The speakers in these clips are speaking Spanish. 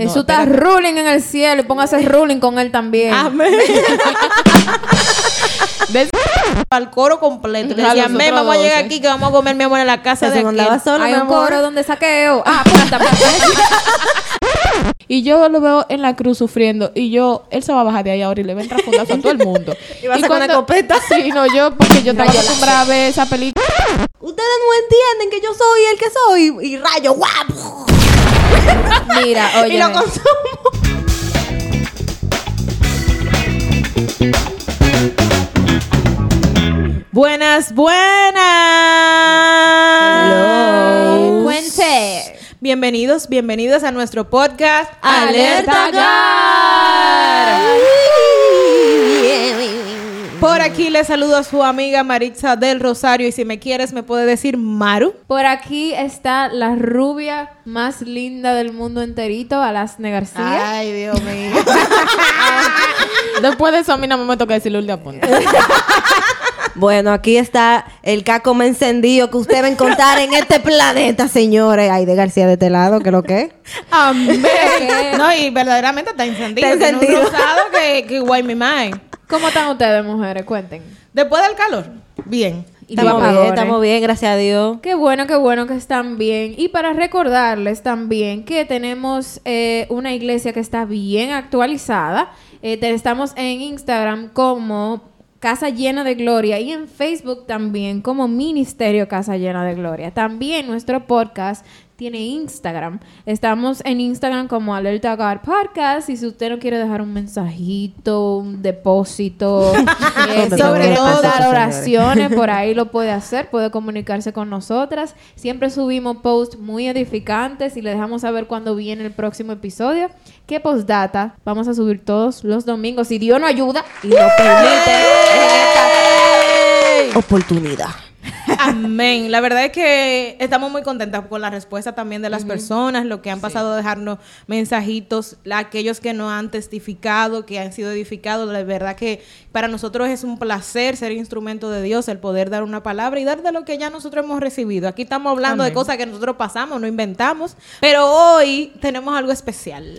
Jesús está ruling en el cielo y póngase ruling con él también. Amén. al coro completo. Le decía, amén, vamos a llegar aquí que vamos a comer mi amor en la casa de aquel". andaba solo, Hay un amor. coro donde saqueo. Ah, apúntame. Y yo lo veo en la cruz sufriendo. Y yo, él se va a bajar de ahí ahora y le va a entrar a todo el mundo. Y va a sacar una escopeta. Sí, no, yo, porque yo estaba acostumbrada a ver esa película. Ustedes no entienden que yo soy el que soy. Y rayo, guapo. Mira, oye. Y lo consumo. Buenas, buenas. Cuente. Bienvenidos, bienvenidos a nuestro podcast Alerta Gar. Por aquí les saludo a su amiga Maritza del Rosario y si me quieres me puede decir Maru. Por aquí está la rubia más linda del mundo enterito, Alasne García. Ay, Dios mío. Después de eso, a mí no me toca decirle un de apunte. Bueno, aquí está el caco más encendido que usted va a encontrar en este planeta, señores. Ay, de García de este lado, que lo que es. Amén. No, y verdaderamente está encendido. Está un encendido. rosado que, que guay mi mind. ¿Cómo están ustedes, mujeres? Cuenten. Después del calor, bien. Y Estamos bien, estamos bien, gracias a Dios. Qué bueno, qué bueno que están bien. Y para recordarles también que tenemos eh, una iglesia que está bien actualizada. Eh, te- estamos en Instagram como Casa Llena de Gloria y en Facebook también como Ministerio Casa Llena de Gloria. También nuestro podcast tiene Instagram. Estamos en Instagram como Alerta God Podcast. Y si usted no quiere dejar un mensajito, un depósito, eh, si Sobre quiere todo, mandar señores. oraciones, por ahí lo puede hacer, puede comunicarse con nosotras. Siempre subimos posts muy edificantes y le dejamos saber cuándo viene el próximo episodio. ¿Qué postdata? Vamos a subir todos los domingos, si Dios nos ayuda y nos permite. Oportunidad. Amén. La verdad es que estamos muy contentas con la respuesta también de las personas, lo que han pasado a dejarnos mensajitos, aquellos que nos han testificado, que han sido edificados. La verdad que para nosotros es un placer ser instrumento de Dios, el poder dar una palabra y dar de lo que ya nosotros hemos recibido. Aquí estamos hablando de cosas que nosotros pasamos, no inventamos, pero hoy tenemos algo especial.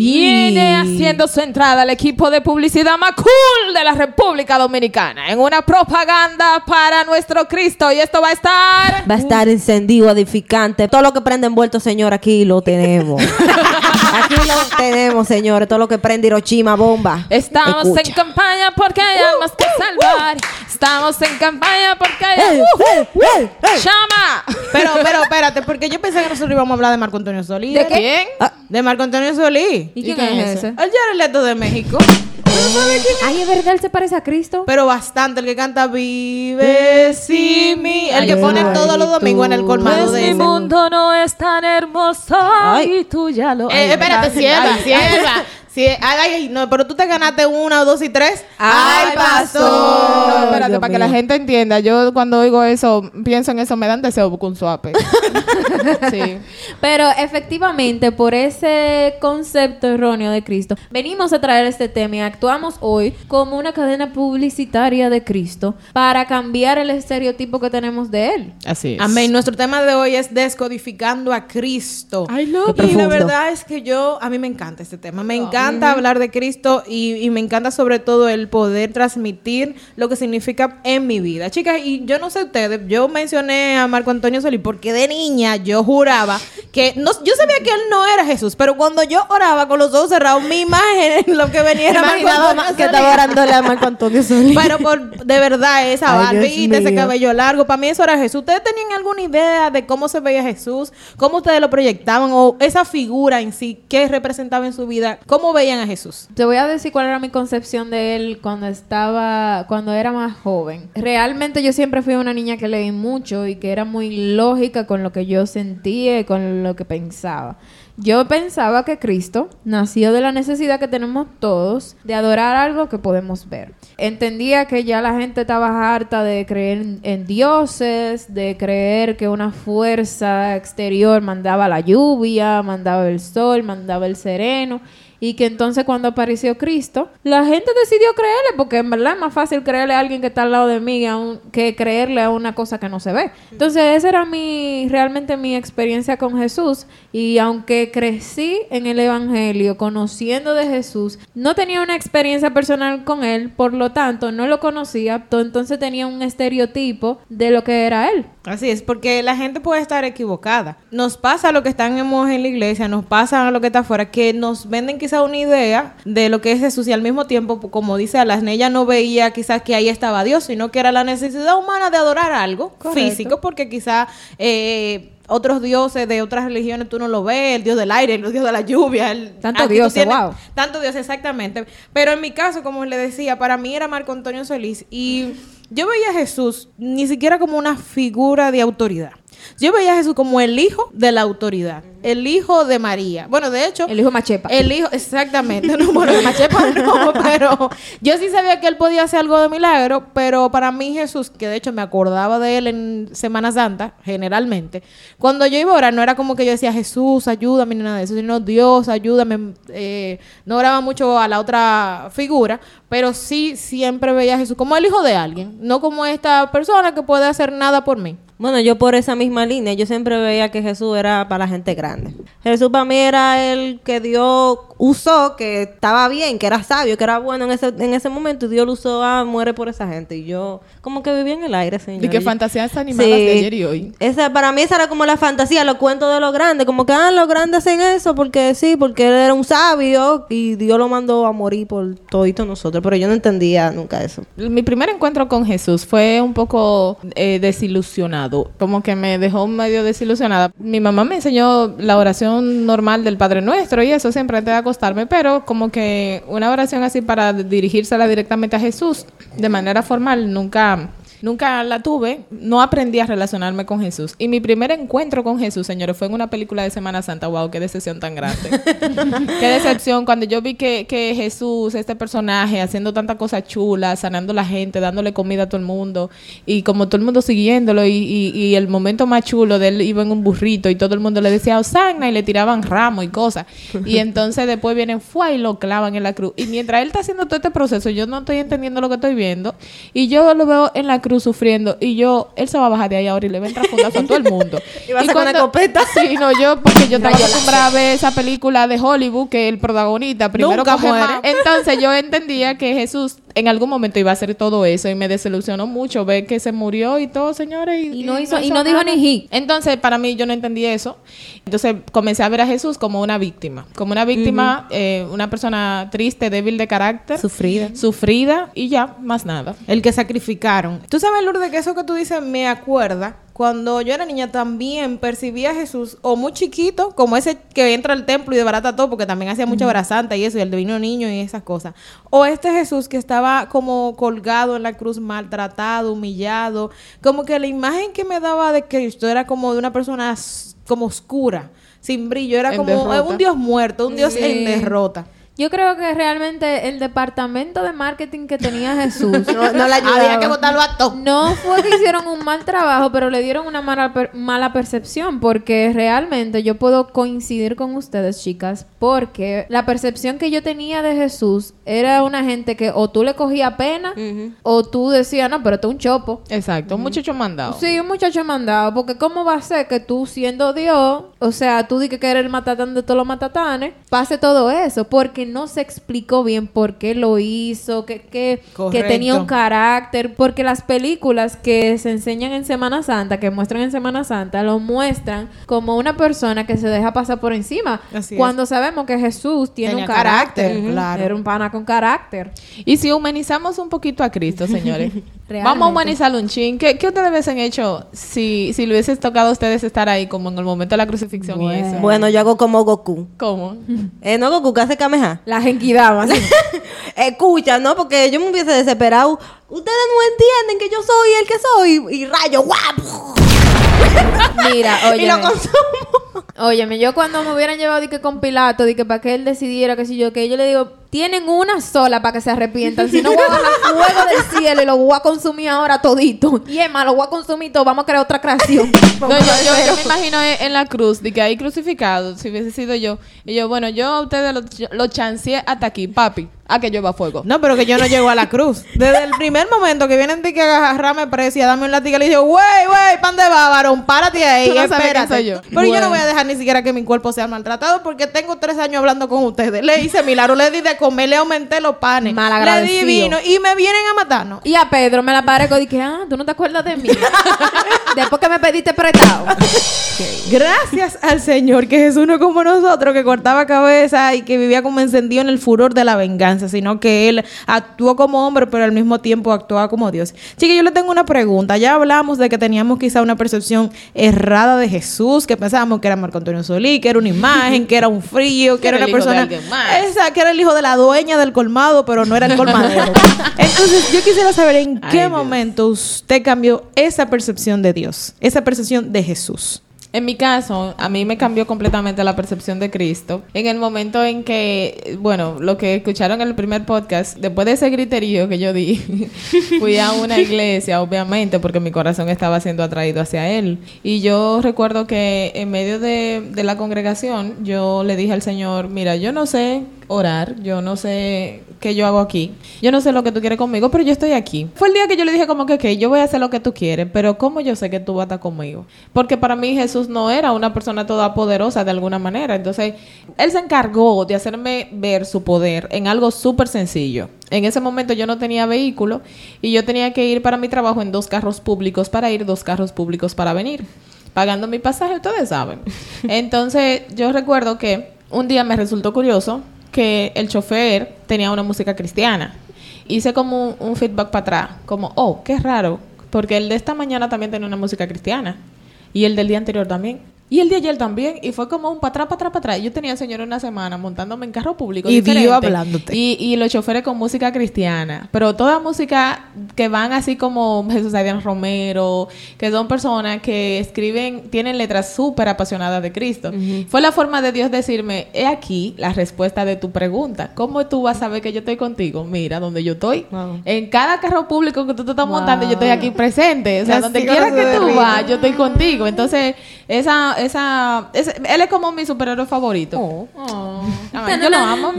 Viene haciendo su entrada al equipo de publicidad más cool de la República Dominicana en una propaganda para nuestro Cristo. Y esto va a estar. Va a estar encendido, edificante. Todo lo que prende envuelto, señor, aquí lo tenemos. aquí lo tenemos, señores. Todo lo que prende Hiroshima, bomba. Estamos Escucha. en campaña porque hay almas que salvar. Estamos en campaña porque hay. ¡Eh, eh, eh, eh! ¡Llama! Pero, pero, espérate, porque yo pensé que nosotros íbamos a hablar de Marco Antonio Solís. ¿De quién? Ah, De Marco Antonio Solís. ¿Y quién, es ese? El Jared Leto de México. Ay, es verdad, él se parece a Cristo. Pero bastante, el que canta Vive sin mí. El que pone todos los domingos en el colmado Pues de mi ese. mundo no es tan hermoso Ay. y tú ya lo Eh, espérate, sierva, sierva. Sí, ay, ay, no, pero tú te ganaste una, dos y tres. Ay, pastor. No, espérate, Dios para que la gente entienda. Yo cuando oigo eso, pienso en eso, me dan deseo un suape. sí. Pero efectivamente, por ese concepto erróneo de Cristo, venimos a traer este tema y actuamos hoy como una cadena publicitaria de Cristo para cambiar el estereotipo que tenemos de él. Así es. Amén. Nuestro tema de hoy es descodificando a Cristo. I love Qué y la verdad es que yo, a mí me encanta este tema. Me encanta hablar de Cristo y, y me encanta sobre todo el poder transmitir lo que significa en mi vida. Chicas, y yo no sé ustedes, yo mencioné a Marco Antonio Solís porque de niña yo juraba que, no, yo sabía que él no era Jesús, pero cuando yo oraba con los ojos cerrados, mi imagen en lo que venía era Marco Antonio más que Solís. estaba orándole a Marco Antonio Solís. Pero por, de verdad, esa barbita, ese cabello largo, para mí eso era Jesús. ¿Ustedes tenían alguna idea de cómo se veía Jesús? ¿Cómo ustedes lo proyectaban? ¿O esa figura en sí, qué representaba en su vida? ¿Cómo veían a Jesús? Te voy a decir cuál era mi concepción de él cuando estaba, cuando era más joven. Realmente yo siempre fui una niña que leí mucho y que era muy lógica con lo que yo sentía y con lo que pensaba. Yo pensaba que Cristo nació de la necesidad que tenemos todos de adorar algo que podemos ver. Entendía que ya la gente estaba harta de creer en, en dioses, de creer que una fuerza exterior mandaba la lluvia, mandaba el sol, mandaba el sereno. Y que entonces cuando apareció Cristo, la gente decidió creerle, porque en verdad es más fácil creerle a alguien que está al lado de mí que creerle a una cosa que no se ve. Entonces esa era mi, realmente mi experiencia con Jesús. Y aunque que crecí en el Evangelio, conociendo de Jesús, no tenía una experiencia personal con él, por lo tanto no lo conocía, to- entonces tenía un estereotipo de lo que era él. Así es, porque la gente puede estar equivocada. Nos pasa lo que estamos en la iglesia, nos pasa lo que está afuera, que nos venden quizá una idea de lo que es Jesús y al mismo tiempo, pues, como dice Alasne, ella no veía quizás que ahí estaba Dios, sino que era la necesidad humana de adorar algo Correcto. físico, porque quizá eh, otros dioses de otras religiones tú no lo ves, el dios del aire, el dios de la lluvia, el, Tanto wow. tanto Dios, exactamente. Pero en mi caso, como le decía, para mí era Marco Antonio Solís y yo veía a Jesús ni siquiera como una figura de autoridad. Yo veía a Jesús como el hijo de la autoridad, el hijo de María. Bueno, de hecho, El hijo Machepa. el hijo, exactamente, no, bueno, Machepa no, pero yo sí sabía que él podía hacer algo de milagro, pero para mí Jesús, que de hecho me acordaba de él en Semana Santa, generalmente, cuando yo iba a orar, no era como que yo decía, Jesús, ayúdame, ni nada de eso, sino Dios, ayúdame, eh, no oraba mucho a la otra figura, pero sí siempre veía a Jesús como el hijo de alguien, no como esta persona que puede hacer nada por mí. Bueno, yo por esa misma línea, yo siempre veía que Jesús era para la gente grande. Jesús para mí era el que Dios usó, que estaba bien, que era sabio, que era bueno en ese, en ese momento, y Dios lo usó, ah, muere por esa gente. Y yo como que vivía en el aire, señor. De que fantasías animadas de ayer y hoy. Esa, para mí esa era como la fantasía, los cuentos de los grandes, como que, ah, los grandes hacen eso porque sí, porque él era un sabio y Dios lo mandó a morir por todito nosotros, pero yo no entendía nunca eso. Mi primer encuentro con Jesús fue un poco eh, desilusionado, como que me dejó medio desilusionada. Mi mamá me enseñó la oración normal del Padre Nuestro y eso siempre antes de acostarme, pero como que una oración así para dirigírsela directamente a Jesús de manera formal nunca... Nunca la tuve, no aprendí a relacionarme con Jesús. Y mi primer encuentro con Jesús, señores, fue en una película de Semana Santa. Wow, qué decepción tan grande. qué decepción cuando yo vi que, que Jesús, este personaje, haciendo tanta cosa chula, sanando a la gente, dándole comida a todo el mundo, y como todo el mundo siguiéndolo, y, y- y el momento más chulo de él iba en un burrito y todo el mundo le decía Osana y le tiraban ramos y cosas. Y entonces después vienen fue y lo clavan en la cruz. Y mientras él está haciendo todo este proceso, yo no estoy entendiendo lo que estoy viendo, y yo lo veo en la cruz sufriendo, y yo, él se va a bajar de ahí ahora y le va a entrar fundazo a todo el mundo. Y va a sacar una. Sí, no, yo, porque yo estaba acostumbrada a ver esa película de Hollywood que el protagonista primero Nunca coge muere. más. Entonces yo entendía que Jesús en algún momento iba a hacer todo eso y me desilusionó mucho ver que se murió y todo, señores. Y no hizo- y no dijo ni ji. Entonces, para mí, yo no entendí eso. Entonces, comencé a ver a Jesús como una víctima. Como una víctima, eh, una persona triste, débil de carácter. Sufrida. Sufrida y ya, más nada. El que sacrificaron. Tú sabes, Lourdes, que eso que tú dices me acuerda. Cuando yo era niña también percibía a Jesús o muy chiquito, como ese que entra al templo y desbarata todo, porque también hacía mucha hora santa y eso, y el divino niño y esas cosas. O este Jesús que estaba como colgado en la cruz, maltratado, humillado. Como que la imagen que me daba de Cristo era como de una persona como oscura, sin brillo. Era En como derrota. un Dios muerto, un Dios en derrota. Yo creo que realmente el departamento de marketing que tenía Jesús No, no la ayudaba. Había que botarlo a todo. no fue que hicieron un mal trabajo, pero le dieron una mala, per- mala percepción, porque realmente yo puedo coincidir con ustedes, chicas, porque la percepción que yo tenía de Jesús era una gente que o tú le cogías pena o tú decías, no, pero tú un chopo. Exacto, un muchacho mandado. Sí, un muchacho mandado, porque ¿cómo va a ser que tú siendo Dios, o sea, tú di que eres el matatán de todos los matatanes, pase todo eso? Porque no se explicó bien por qué lo hizo, que, que, tenía un carácter, porque las películas que se enseñan en Semana Santa, que muestran en Semana Santa, lo muestran como una persona que se deja pasar por encima, Así es. cuando sabemos que Jesús tiene Tenía un carácter, carácter, Ujú. claro. era un pana con carácter. Y si humanizamos un poquito a Cristo, señores. Realmente. Vamos a humanizarlo un chin. ¿Qué, qué ustedes hubiesen hecho si, si le hubiese tocado a ustedes estar ahí como en el momento de la crucifixión y eso? Bueno, yo hago como Goku. ¿Cómo? Eh, no Goku, que hace Kameha. La genkidama, así. Escucha, ¿no? Porque yo me hubiese desesperado. Ustedes no entienden que yo soy el que soy. Y rayo, guapo. Mira, oye. Y lo consumo. Óyeme, yo cuando me hubieran llevado di que con Pilato, di que para que él decidiera, que si yo, que yo le digo, tienen una sola para que se arrepientan, si no voy a bajar fuego del cielo y lo voy a consumir ahora todito. Y es más, lo voy a consumir todo, vamos a crear otra creación. No, yo, yo- yo me imagino en, la cruz, de que ahí crucificado, si hubiese sido yo. Y yo, bueno, yo a ustedes lo, lo chanceé hasta aquí, papi. a que llueva fuego. No, pero que yo no llego a la cruz. Desde el primer momento que vienen de que agarrarme precia, dame un látigo, le digo, wey, wey, pan de va, varón, párate ahí, no sabes espérate. soy yo. Pero yo no voy a dejar ni siquiera que mi cuerpo sea maltratado porque tengo tres años hablando con ustedes. Le hice milagro, le di de comer, le aumenté los panes, le di vino y me vienen a matarnos. Y a Pedro me la parezco y dije, ah, tú no te acuerdas de mí. Después que me pediste prestado. Gracias al Señor que Jesús no como nosotros, que cortaba cabeza y que vivía como encendido en el furor de la venganza, sino que Él actuó como hombre, pero al mismo tiempo actuaba como Dios. Chica, yo le tengo una pregunta. Ya hablamos de que teníamos quizá una percepción errada de Jesús, que pensábamos que era Marco Antonio Solí, que era una imagen, que era un frío, que, era era una persona... Esa, que era el hijo de la dueña del colmado, pero no era el colmadero. Entonces, yo quisiera saber en Ay, qué Dios. momento usted cambió esa percepción de Dios, esa percepción de Jesús. En mi caso, a mí me cambió completamente la percepción de Cristo. En el momento en que, bueno, lo que escucharon en el primer podcast, después de ese griterío que yo di, fui a una iglesia, obviamente, porque mi corazón estaba siendo atraído hacia Él. Y yo recuerdo que en medio de, de la congregación, yo le dije al Señor, mira, yo no sé orar, yo no sé qué yo hago aquí, yo no sé lo que tú quieres conmigo, pero yo estoy aquí. Fue el día que yo le dije como que, ok, yo voy a hacer lo que tú quieres, pero ¿cómo yo sé que tú vas a estar conmigo? Porque para mí Jesús no era una persona toda poderosa de alguna manera, entonces Él se encargó de hacerme ver su poder en algo súper sencillo. En ese momento yo no tenía vehículo y yo tenía que ir para mi trabajo en dos carros públicos para ir, dos carros públicos para venir pagando mi pasaje, ustedes saben. Entonces, yo recuerdo que un día me resultó curioso que el chofer tenía una música cristiana. Hice como un, feedback para atrás, como, oh, qué raro, porque el de esta mañana también tenía una música cristiana. Y el del día anterior también. Y el de ayer también. Y fue como un para atrás, para atrás, para atrás. Yo tenía, señor, una semana montándome en carro público. Y diferente. hablándote. Y, y los choferes con música cristiana. Pero toda música que van así como Jesús Adrián Romero, que son personas que escriben, tienen letras súper apasionadas de Cristo. Fue la forma de Dios decirme, he aquí la respuesta de tu pregunta. ¿Cómo tú vas a saber que yo estoy contigo? Mira, donde yo estoy. Wow. En cada carro público que tú te estás Wow. montando, yo estoy aquí presente. O sea, donde quiera que tú vas, yo estoy contigo. Entonces, esa, esa, ese- él es como mi superhéroe favorito. Oh. Ay, yo lo amo.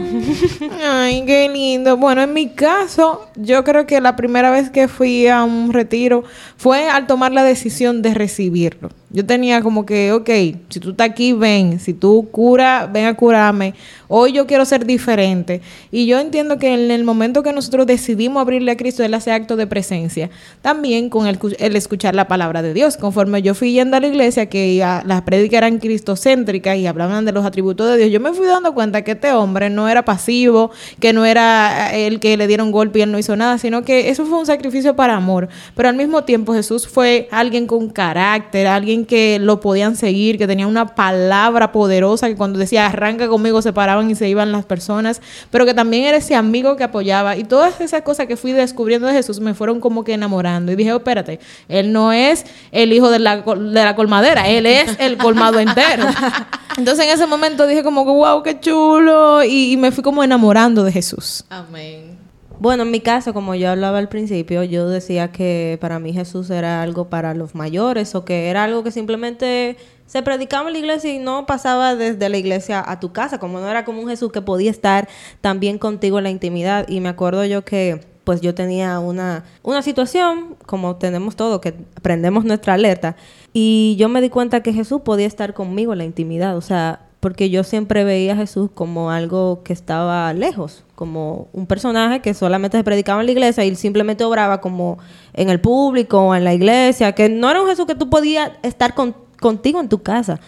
Ay, qué lindo. Bueno, en mi caso, yo creo que la primera vez que fui a un retiro fue al tomar la decisión de recibirlo. Yo tenía como que, ok, si tú estás aquí, ven. Si tú cura, ven a curarme. Hoy yo quiero ser diferente. Y yo entiendo que en el momento que nosotros decidimos abrirle a Cristo, Él hace acto de presencia. También con el, cu- el escuchar la palabra de Dios. Conforme yo fui yendo a la iglesia, que las prédicas eran cristocéntricas y hablaban de los atributos de Dios, yo me fui dando cuenta que este hombre no era pasivo, que no era eh, el que le dieron golpe y él no hizo nada, sino que eso fue un sacrificio para amor. Pero al mismo tiempo Jesús fue alguien con carácter, alguien que lo podían seguir, que tenía una palabra poderosa, que cuando decía arranca conmigo se paraban y se iban las personas, pero que también era ese amigo que apoyaba. Y todas esas cosas que fui descubriendo de Jesús me fueron como que enamorando. Y dije, oh, espérate, él no es el hijo de la, de la colmadera, él es el colmado entero. Entonces en ese momento dije como que, wow, qué chulo. Y, y me fui como enamorando de Jesús. Amén. Bueno, en mi caso, como yo hablaba al principio, yo decía que para mí Jesús era algo para los mayores o que era algo que simplemente se predicaba en la iglesia y no pasaba desde la iglesia a tu casa, como no era como un Jesús que podía estar también contigo en la intimidad. Y me acuerdo yo que pues yo tenía una, una situación, como tenemos todo, que prendemos nuestra alerta, y yo me di cuenta que Jesús podía estar conmigo en la intimidad, o sea, porque yo siempre veía a Jesús como algo que estaba lejos, como un personaje que solamente se predicaba en la iglesia y simplemente obraba como en el público o en la iglesia, que no era un Jesús que tú podías estar con- contigo en tu casa.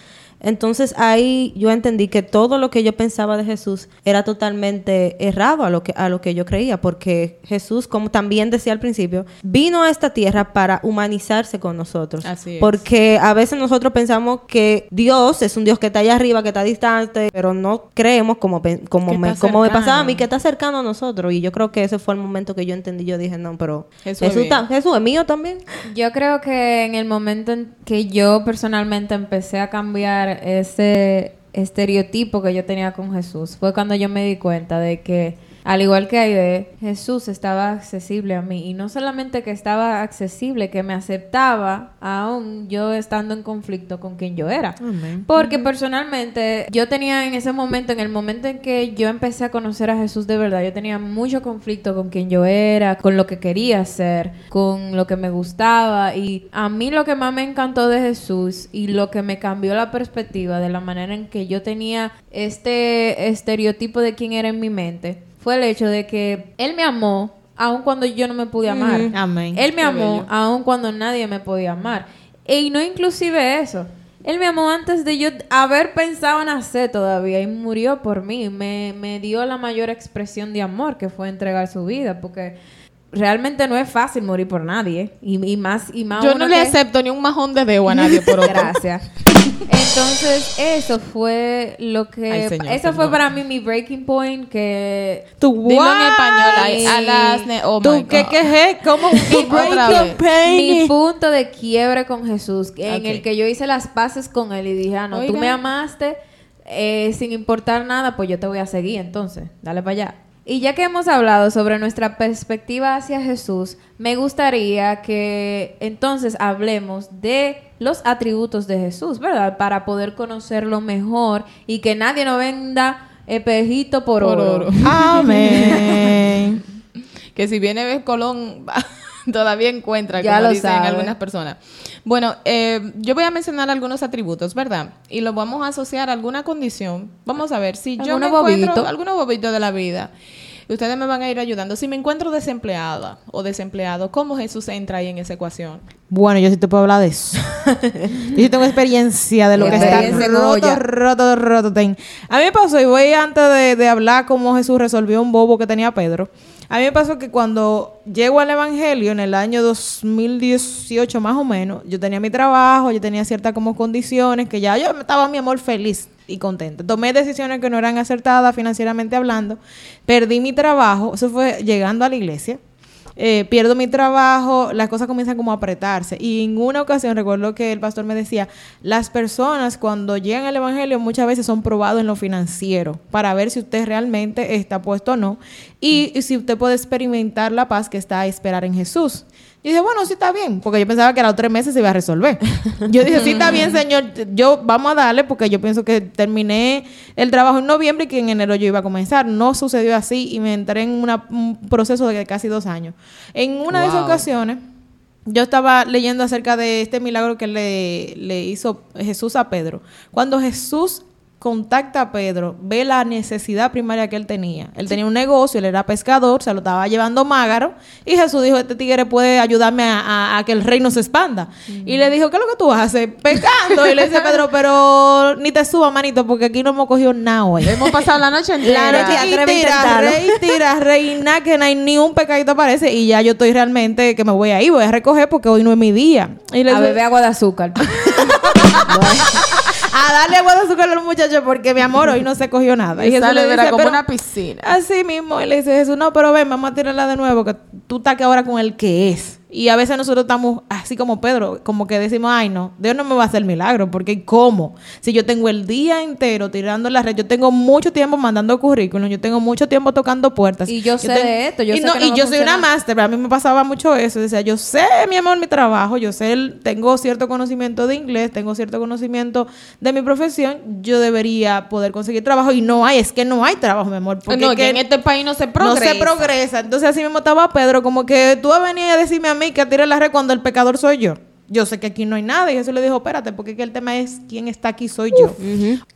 Entonces ahí yo entendí que todo lo que yo pensaba de Jesús era totalmente errado a lo que a lo que yo creía, porque Jesús, como también decía al principio, vino a esta tierra para humanizarse con nosotros. Así es. Porque a veces nosotros pensamos que Dios es un Dios que está allá arriba, que está distante, pero no creemos como como me, como me pasaba a mí que está cercano a nosotros y yo creo que ese fue el momento que yo entendí, yo dije, no, pero Jesús es Jesús. Jesús es mío también. Yo creo que en el momento en que yo personalmente empecé a cambiar ese estereotipo que yo tenía con Jesús, fue cuando yo me di cuenta de que al igual que Aide, Jesús estaba accesible a mí. Y no solamente que estaba accesible, que me aceptaba aún yo estando en conflicto con quien yo era. Porque personalmente yo tenía en ese momento, en el momento en que yo empecé a conocer a Jesús de verdad, yo tenía mucho conflicto con quien yo era, con lo que quería hacer, con lo que me gustaba. Y a mí lo que más me encantó de Jesús y lo que me cambió la perspectiva de la manera en que yo tenía este estereotipo de quién era en mi mente fue el hecho de que Él me amó aun cuando yo no me pude amar. Amén. Él me Qué amó bello. aun cuando nadie me podía amar. Y no inclusive eso. Él me amó antes de yo haber pensado en hacer todavía y murió por mí. Me, me dio la mayor expresión de amor que fue entregar su vida porque realmente no es fácil morir por nadie. Y, y más y más Yo no le que- acepto ni un majón de dedo a nadie por otro. Gracias. Entonces, eso fue lo que... Ay, señor, eso fue para mí mi breaking point que... Tú, Dilo en español. ahí, a las oh ¿Tú qué es? ¿Cómo? Otra vez. Mi punto de quiebre con Jesús, en el que yo hice las paces con él y dije, ah, no, tú me amaste eh, sin importar nada, pues yo te voy a seguir entonces, dale para allá. Y ya que hemos hablado sobre nuestra perspectiva hacia Jesús, me gustaría que entonces hablemos de los atributos de Jesús, ¿verdad? Para poder conocerlo mejor y que nadie nos venda espejito por, Por oro. oro. Amén. que si viene Ves Colón todavía encuentra, Ya como lo dicen sabe. algunas personas. Bueno, eh, yo voy a mencionar algunos atributos, ¿verdad? Y los vamos a asociar a alguna condición. Vamos a ver si yo me encuentro algunos bobitos de la vida. Ustedes me van a ir ayudando. Si me encuentro desempleada o desempleado, ¿cómo Jesús entra ahí en esa ecuación? Bueno, yo sí te puedo hablar de eso. yo sí tengo experiencia de lo que está roto, roto, roto, ten. A mí me pasó, y voy antes de, de hablar cómo Jesús resolvió un bobo que tenía Pedro. A mí me pasó que cuando llego al Evangelio en el año 2018 más o menos, yo tenía mi trabajo, yo tenía ciertas como condiciones, que ya yo estaba mi amor feliz y contenta. Tomé decisiones que no eran acertadas financieramente hablando, perdí mi trabajo, eso fue llegando a la iglesia eh, pierdo mi trabajo, las cosas comienzan como a apretarse. Y en una ocasión recuerdo que el pastor me decía, las personas cuando llegan al Evangelio muchas veces son probados en lo financiero para ver si usted realmente está puesto o no y, y si usted puede experimentar la paz que está a esperar en Jesús. Y dije, bueno, sí está bien, porque yo pensaba que a los tres meses se iba a resolver. Yo dije, sí está bien, señor, yo vamos a darle, porque yo pienso que terminé el trabajo en noviembre y que en enero yo iba a comenzar. No sucedió así y me entré en una- un proceso de casi dos años. En una de esas ocasiones, yo estaba leyendo acerca de este milagro que le, le hizo Jesús a Pedro. Cuando Jesús contacta a Pedro, ve la necesidad primaria que él tenía. Él tenía un negocio, él era pescador, se lo estaba llevando mágaro, y Jesús dijo, este tigre puede ayudarme a, a- a que el reino se expanda. Y le dijo, ¿qué es lo que tú haces? Pecando. Y le dice Pedro, pero ni te suba, manito, porque aquí no hemos cogido nada hoy. Hemos pasado la noche entera. La noche y a tira, rey, tira, nada, que no hay ni un pecadito aparece. Y ya yo estoy realmente que me voy a ir, voy a recoger porque hoy no es mi día. Y le A dice, beber agua de azúcar. a darle agua de azúcar a los muchachos porque mi amor hoy no se cogió nada. Y Jesús sale le verá, dice, como "Pero una piscina. Así mismo, y le dice Jesús, no, pero ven, vamos a tirarla de nuevo, que tú estás que ahora con el que es. Y a veces nosotros estamos así como Pedro, como que decimos, ay no, Dios no me va a hacer milagro, porque ¿cómo? Si yo tengo el día entero tirando la red, yo tengo mucho tiempo mandando currículum, yo tengo mucho tiempo tocando puertas. Y yo sé tengo- de esto, yo y sé no, que no y yo soy una máster, pero a mí me pasaba mucho eso. Decía, yo sé, mi amor, mi trabajo, yo sé, el- tengo cierto conocimiento de inglés, tengo cierto conocimiento de mi profesión, yo debería poder conseguir trabajo y no hay, es que no hay trabajo, mi amor. Porque no, es que que en este país no se progresa. no se progresa. Entonces así mismo estaba Pedro, como que tú venir a decirme a mí que tire la red cuando el pecador soy yo. Yo sé que aquí no hay nada. Y Jesús le dijo, espérate, porque es que el tema es quién está aquí soy yo.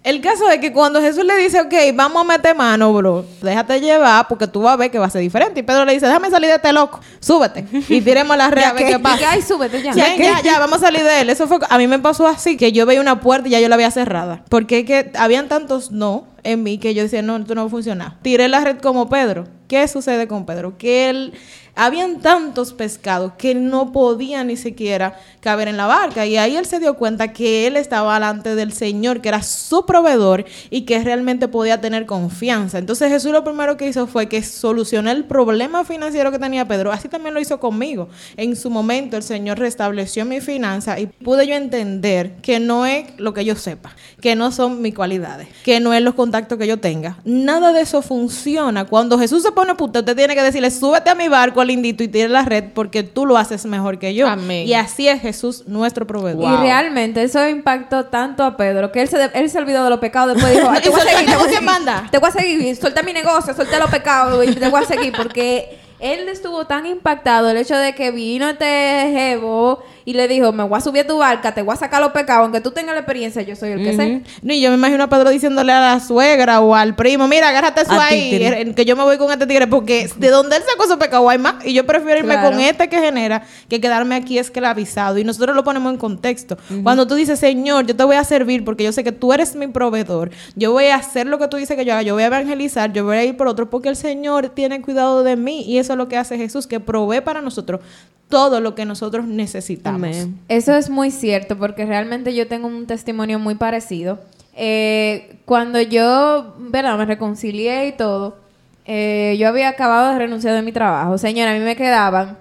El caso es que cuando Jesús le dice, ok, vamos a meter mano, bro, déjate llevar porque tú vas a ver que va a ser diferente. Y Pedro le dice, déjame salir de este loco, súbete y tiremos la red a ver qué pasa. Ay, súbete ya. Ya, ya, ya, vamos a salir de él. Eso fue, a mí me pasó así, que yo veía una puerta y ya yo la había cerrada. Porque es que habían tantos no en mí que yo decía, no, esto no va a funcionar. Tiré la red como Pedro. ¿Qué sucede con Pedro? Que él, habían tantos pescados que no podía ni siquiera caber en la barca. Y ahí él se dio cuenta que él estaba delante del Señor, que era su proveedor y que realmente podía tener confianza. Entonces Jesús lo primero que hizo fue que solucionó el problema financiero que tenía Pedro. Así también lo hizo conmigo. En su momento el Señor restableció mi finanza y pude yo entender que no es lo que yo sepa, que no son mis cualidades, que no es los contacto que yo tenga. Nada de eso funciona. Cuando Jesús se pone puta, usted tiene que decirle, súbete a mi barco, lindito, y tire la red, porque tú lo haces mejor que yo. Amén. Y así es Jesús, nuestro proveedor. Y realmente eso impactó tanto a Pedro que él se, él se olvidó de los pecados. Después dijo: "Ay, Te voy a ¿Y seguir, te voy a seguir. manda? Te voy a seguir. Suelta mi negocio, suelta los pecados y te voy a seguir. Porque él estuvo tan impactado el hecho de que vino este jevo y le dijo: Me voy a subir a tu barca, te voy a sacar los pecados. Aunque tú tengas la experiencia, yo soy el que sé. No, y yo me imagino a Pedro diciéndole a la suegra o al primo, mira, agárrate eso A ahí, eh, que yo me voy con este tigre, porque de donde él sacó su pecado hay más, y yo prefiero irme Claro. con este que genera que quedarme aquí esclavizado. Y nosotros lo ponemos en contexto. Cuando tú dices, Señor, yo te voy a servir porque yo sé que tú eres mi proveedor, yo voy a hacer lo que tú dices que yo haga, yo voy a evangelizar, yo voy a ir por otro, porque el Señor tiene cuidado de mí, y eso es lo que hace Jesús, que provee para nosotros todo lo que nosotros necesitamos. Amén. Eso es muy cierto porque realmente yo tengo un testimonio muy parecido. Eh, cuando yo, ¿verdad? Me reconcilié y todo, eh, yo había acabado de renunciar de mi trabajo. Señora, a mí me quedaban,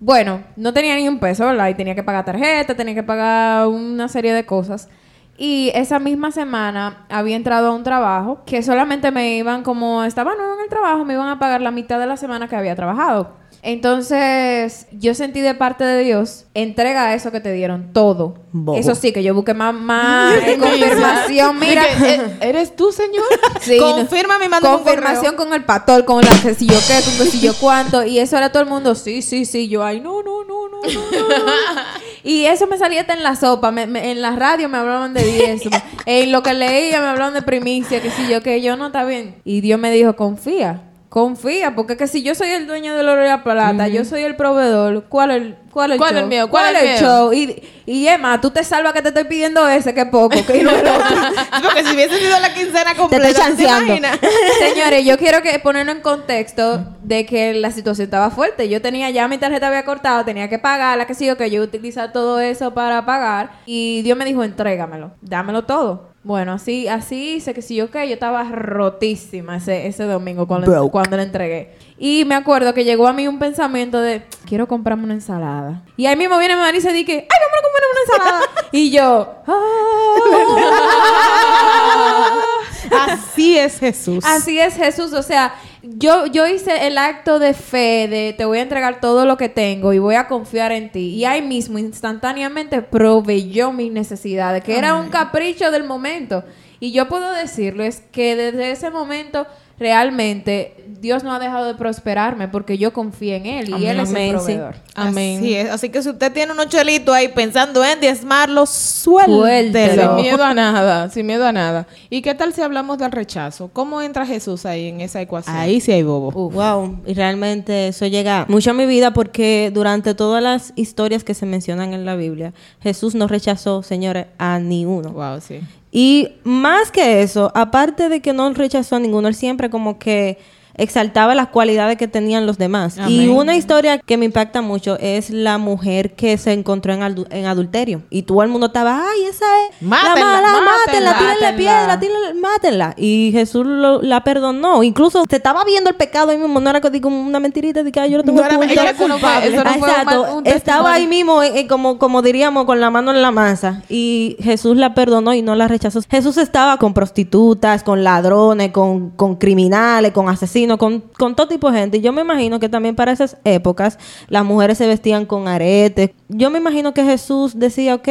bueno, no tenía ni un peso, ¿verdad? Y tenía que pagar tarjeta, tenía que pagar una serie de cosas. Y esa misma semana había entrado a un trabajo que solamente me iban, como estaba nuevo en el trabajo, me iban a pagar la mitad de la semana que había trabajado. Entonces, yo sentí de parte de Dios, entrega eso que te dieron, todo. Bobo. Eso sí, que yo busqué más, más eh, confirmación. Mira, Dije, "¿E- ¿Eres tú, señor? Sí. Confirma, me manda un Confirmación con el pastor, con la que si yo qué, con que si yo cuánto. Y eso era todo el mundo, sí, sí, sí. Yo, ay, no, no, no, no, no, no, no. Y eso me salía hasta en la sopa. me- me- en la radio me hablaban de diezmo. en lo que leía me hablaban de primicia, que si yo qué, yo no está bien. Y Dios me dijo, confía. Confía, porque que si yo soy el dueño del oro y la plata, yo soy el proveedor, ¿cuál es el, cuál el ¿Cuál show? el mío? ¿Cuál es el el mío? show? Y, y Emma, tú te salvas que te estoy pidiendo ese, que poco, que no el otro. Porque si hubiese sido la quincena estoy completa, ¿te, chanceando. imaginas? Señores, yo quiero que ponerlo en contexto de que la situación estaba fuerte. Yo tenía ya mi tarjeta había cortado, tenía que pagarla, que sí que yo utilizar todo eso para pagar y Dios me dijo, "Entrégamelo, dámelo todo." Bueno, así así hice que sí yo que yo estaba rotísima ese, ese domingo cuando, cuando le entregué. Y me acuerdo que llegó a mí un pensamiento de, quiero comprarme una ensalada. Y ahí mismo viene Marisa y dice, ay, vamos a comer una ensalada. y yo, "Ah". Así es Jesús. Así es Jesús, o sea, yo, yo hice el acto de fe de te voy a entregar todo lo que tengo y voy a confiar en ti. Y ahí mismo, instantáneamente, proveyó mis necesidades, que era un capricho del momento. Y yo puedo decirles que desde ese momento realmente Dios no ha dejado de prosperarme porque yo confío en Él y Él es el sí. proveedor. Amén. Así es. Así que si usted tiene unos chelitos ahí pensando en diezmarlo, Suéltelo. suéltelo. Sin miedo a nada, sin miedo a nada. ¿Y qué tal si hablamos del rechazo? ¿Cómo entra Jesús ahí en esa ecuación? Ahí sí hay bobo. Wow, y realmente eso llega mucho a mi vida porque durante todas las historias que se mencionan en la Biblia, Jesús no rechazó, señores, a ni uno. Wow, sí. Y más que eso, aparte de que no rechazó a ninguno, él siempre como que exaltaba las cualidades que tenían los demás. Y Amén. una historia que me impacta mucho es la mujer que se encontró en, adu- en adulterio. Y todo el mundo estaba, ay, esa es Mátenla, la mala, mátenla, mátenla, tírenle mátenla". piedra, tírenle- mátenla. Y Jesús lo- la perdonó. Incluso se estaba viendo el pecado ahí mismo, no era como una mentirita de que "Ay, yo no tengo No era- culpa". ella era Eso no fue un Exacto. mal- un Estaba ahí mismo, eh, eh, como, como diríamos, con la mano en la masa. Y Jesús la perdonó y no la rechazó. Jesús estaba con prostitutas, con ladrones, con, con criminales, con asesinos, con, todo tipo de gente. Y yo me imagino que también para esas épocas las mujeres se vestían con aretes. Yo me imagino que Jesús decía, ok,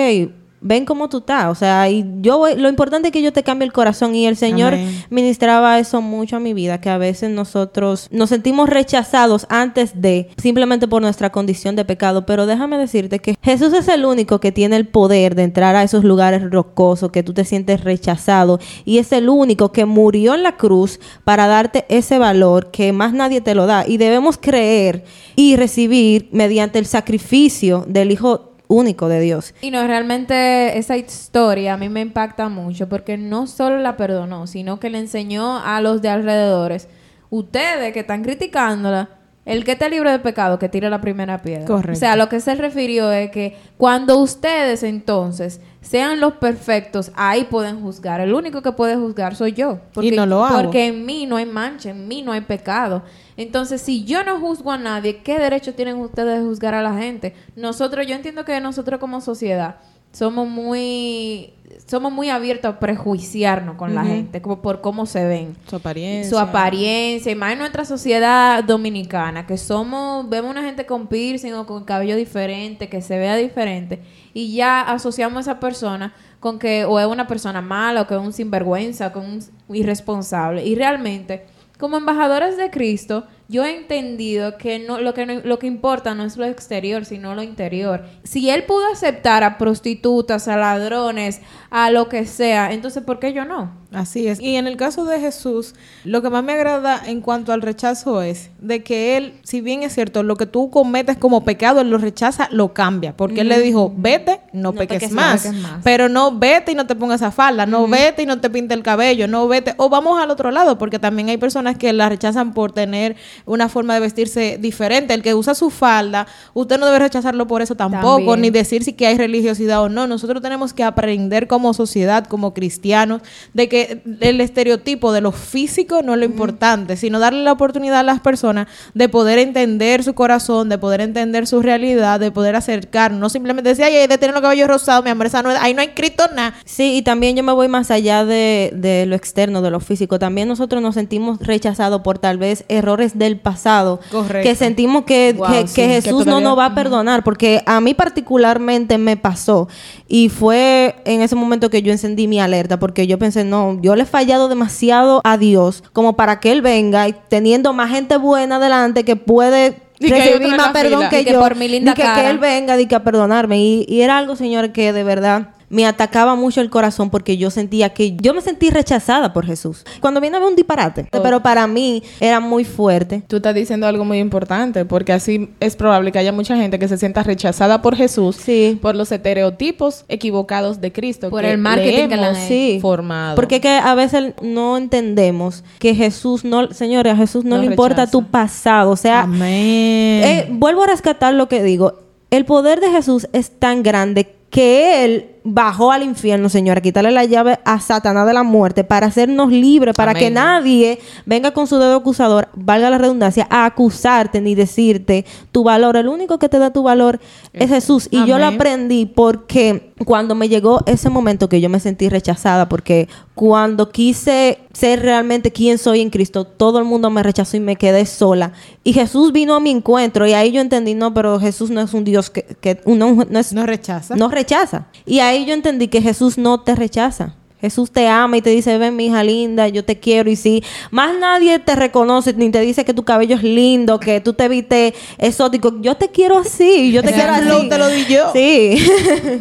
ven cómo tú estás. O sea, y yo voy- lo importante es que yo te cambie el corazón. Y el Señor Amén. ministraba eso mucho a mi vida, que a veces nosotros nos sentimos rechazados antes de, simplemente por nuestra condición de pecado. Pero déjame decirte que Jesús es el único que tiene el poder de entrar a esos lugares rocosos, que tú te sientes rechazado. Y es el único que murió en la cruz para darte ese valor que más nadie te lo da. Y debemos creer y recibir mediante el sacrificio del Hijo único de Dios. Y no, realmente esa historia a mí me impacta mucho porque no solo la perdonó, sino que le enseñó a los de alrededores, ustedes que están criticándola, el que esté libre de pecado, que tire la primera piedra. Correcto. O sea, lo que se refirió es que cuando ustedes entonces sean los perfectos, ahí pueden juzgar. El único que puede juzgar soy yo. Porque, no lo hago. Porque en mí no hay mancha, en mí no hay pecado. Entonces, si yo no juzgo a nadie, ¿qué derecho tienen ustedes de juzgar a la gente? Nosotros, yo entiendo que nosotros como sociedad somos muy somos muy abiertos a prejuiciarnos con la gente, como por cómo se ven. Su apariencia. Su apariencia, y más en nuestra sociedad dominicana, que somos, vemos una gente con piercing o con cabello diferente, que se vea diferente, y ya asociamos a esa persona con que o es una persona mala, o que es un sinvergüenza, o que es un irresponsable. Y realmente, como embajadores de Cristo, yo he entendido que no lo que no- lo que importa no es lo exterior, sino lo interior. Si él pudo aceptar a prostitutas, a ladrones, a lo que sea, entonces ¿por qué yo no? Así es. Y en el caso de Jesús, lo que más me agrada en cuanto al rechazo es de que él, si bien es cierto, lo que tú cometes como pecado, él lo rechaza, lo cambia. Porque él le dijo, vete, no, No peques, peques más. más, peques más. Pero no vete y no te pongas esa falda, no vete y no te pinte el cabello, no vete. O vamos al otro lado, porque también hay personas que la rechazan por tener una forma de vestirse diferente. El que usa su falda, usted no debe rechazarlo por eso tampoco, También. ni decir si que hay religiosidad o no. Nosotros tenemos que aprender como sociedad, como cristianos, de que el estereotipo de lo físico no es lo importante, sino darle la oportunidad a las personas de poder entender su corazón, de poder entender su realidad, de poder acercarnos. No simplemente decir, ay, de tener los cabellos rosados, mi amor, esa no es- ahí no hay Cristo nada. Sí, y también yo me voy más allá de, de lo externo, de lo físico. También nosotros nos sentimos rechazados por tal vez errores del pasado. Correcto. Que sentimos que, Wow, que, sí, que que Jesús no nos va a perdonar. Porque a mí particularmente me pasó. Y fue en ese momento que yo encendí mi alerta. Porque yo pensé, no, yo le he fallado demasiado a Dios como para que Él venga y teniendo más gente buena delante que puede Y recibir más perdón fila. que Y que yo. por mi linda y que. Él venga y que a perdonarme. Y, y era algo, señor, que de verdad me atacaba mucho el corazón porque yo sentía que yo me sentí rechazada por Jesús. Cuando viene a ver un disparate, Oh. pero para mí era muy fuerte. Tú estás diciendo algo muy importante, porque así es probable que haya mucha gente que se sienta rechazada por Jesús Sí. por los estereotipos equivocados de Cristo. Por que el marketing que. Sí. formado. Porque que a veces no entendemos que Jesús no, señores, a Jesús no No le importa rechaza. tu pasado. O sea, Amén. Eh, vuelvo a rescatar lo que digo. El poder de Jesús es tan grande que Él bajó al infierno, Señor, a quitarle la llave a Satanás de la muerte para hacernos libres, para Amén. que nadie venga con su dedo acusador, valga la redundancia, a acusarte ni decirte tu valor. El único que te da tu valor es Jesús. Y yo lo aprendí porque cuando me llegó ese momento que yo me sentí rechazada, porque cuando quise ser realmente quien soy en Cristo, todo el mundo me rechazó y me quedé sola. Y Jesús vino a mi encuentro y ahí yo entendí, no, pero Jesús no es un Dios que, que uno no es no rechaza. no rechaza. Y ahí yo entendí que Jesús no te rechaza. Jesús te ama y te dice, ven mi hija linda, yo te quiero. Y si más nadie te reconoce ni te dice que tu cabello es lindo, que tú te viste exótico, yo te quiero así, yo te quiero así. te lo di yo. Sí.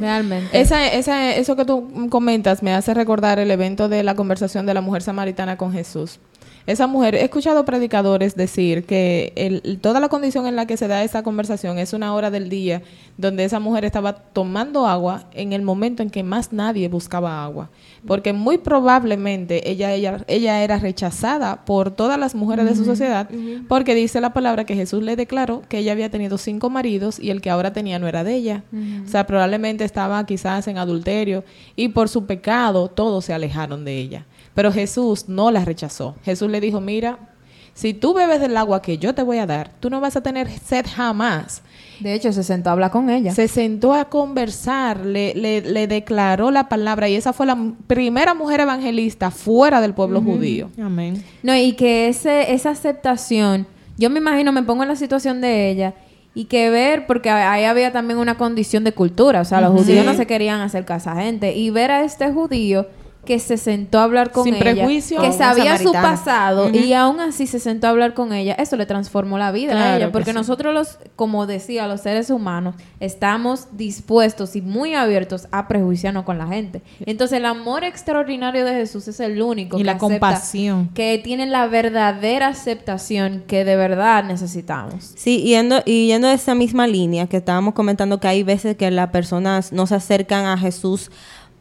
Realmente. Esa, esa, eso que tú comentas me hace recordar el evento de la conversación de la mujer samaritana con Jesús. Esa mujer, he escuchado predicadores decir que el- toda la condición en la que se da esa conversación es una hora del día donde esa mujer estaba tomando agua en el momento en que más nadie buscaba agua. Porque muy probablemente ella, ella, ella era rechazada por todas las mujeres de su sociedad porque dice la palabra que Jesús le declaró que ella había tenido cinco maridos y el que ahora tenía no era de ella. O sea, probablemente estaba quizás en adulterio y por su pecado todos se alejaron de ella. Pero Jesús no la rechazó. Jesús le dijo, mira, si tú bebes del agua que yo te voy a dar, tú no vas a tener sed jamás. De hecho, se sentó a hablar con ella. Se sentó a conversar, le, le- le declaró la palabra y esa fue la primera mujer evangelista fuera del pueblo judío. Amén. No, y que ese, esa aceptación, yo me imagino, me pongo en la situación de ella y que ver, porque ahí había también una condición de cultura, o sea, los judíos no se querían acercar a esa gente, y ver a este judío que se sentó a hablar con Sin ella, prejuicio. que sabía su pasado y aún así se sentó a hablar con ella, eso le transformó la vida a ella, que porque sí. nosotros los, como decía, los seres humanos, estamos dispuestos y muy abiertos a prejuiciarnos con la gente. Entonces el amor extraordinario de Jesús es el único Y que la acepta- compasión. que tienen la verdadera aceptación que de verdad necesitamos. Sí, yendo, y yendo de esa misma línea que estábamos comentando que hay veces que las personas no se acercan a Jesús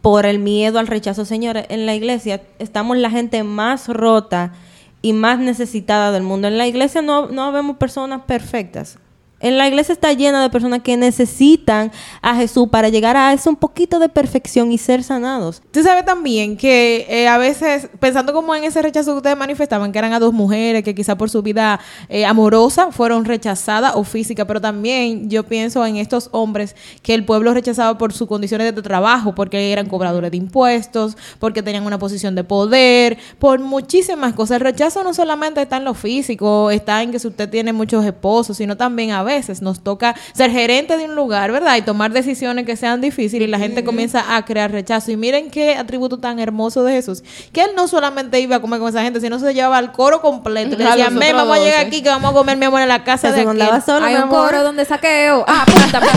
por el miedo al rechazo. Señores, en la iglesia estamos la gente más rota y más necesitada del mundo. En la iglesia no, no vemos personas perfectas. En la iglesia está llena de personas que necesitan a Jesús para llegar a ese un poquito de perfección y ser sanados. Tú sabes también que eh, a veces, pensando como en ese rechazo que ustedes manifestaban, que eran a dos mujeres que quizá por su vida eh, amorosa fueron rechazadas o física, pero también yo pienso en estos hombres que el pueblo rechazaba por sus condiciones de trabajo, porque eran cobradores de impuestos, porque tenían una posición de poder, por muchísimas cosas. El rechazo no solamente está en lo físico, está en que si usted tiene muchos esposos, sino también a veces nos toca ser gerente de un lugar, ¿verdad? Y tomar decisiones que sean difíciles y la gente comienza a crear rechazo. Y miren qué atributo tan hermoso de Jesús, que él no solamente iba a comer con esa gente, sino se llevaba al coro completo. Le decía, los "Men, otros vamos a llegar aquí que vamos a comer mi amor en la casa de Se aquel". solo, Hay un amor. coro donde saqueo. Ah, apúntame.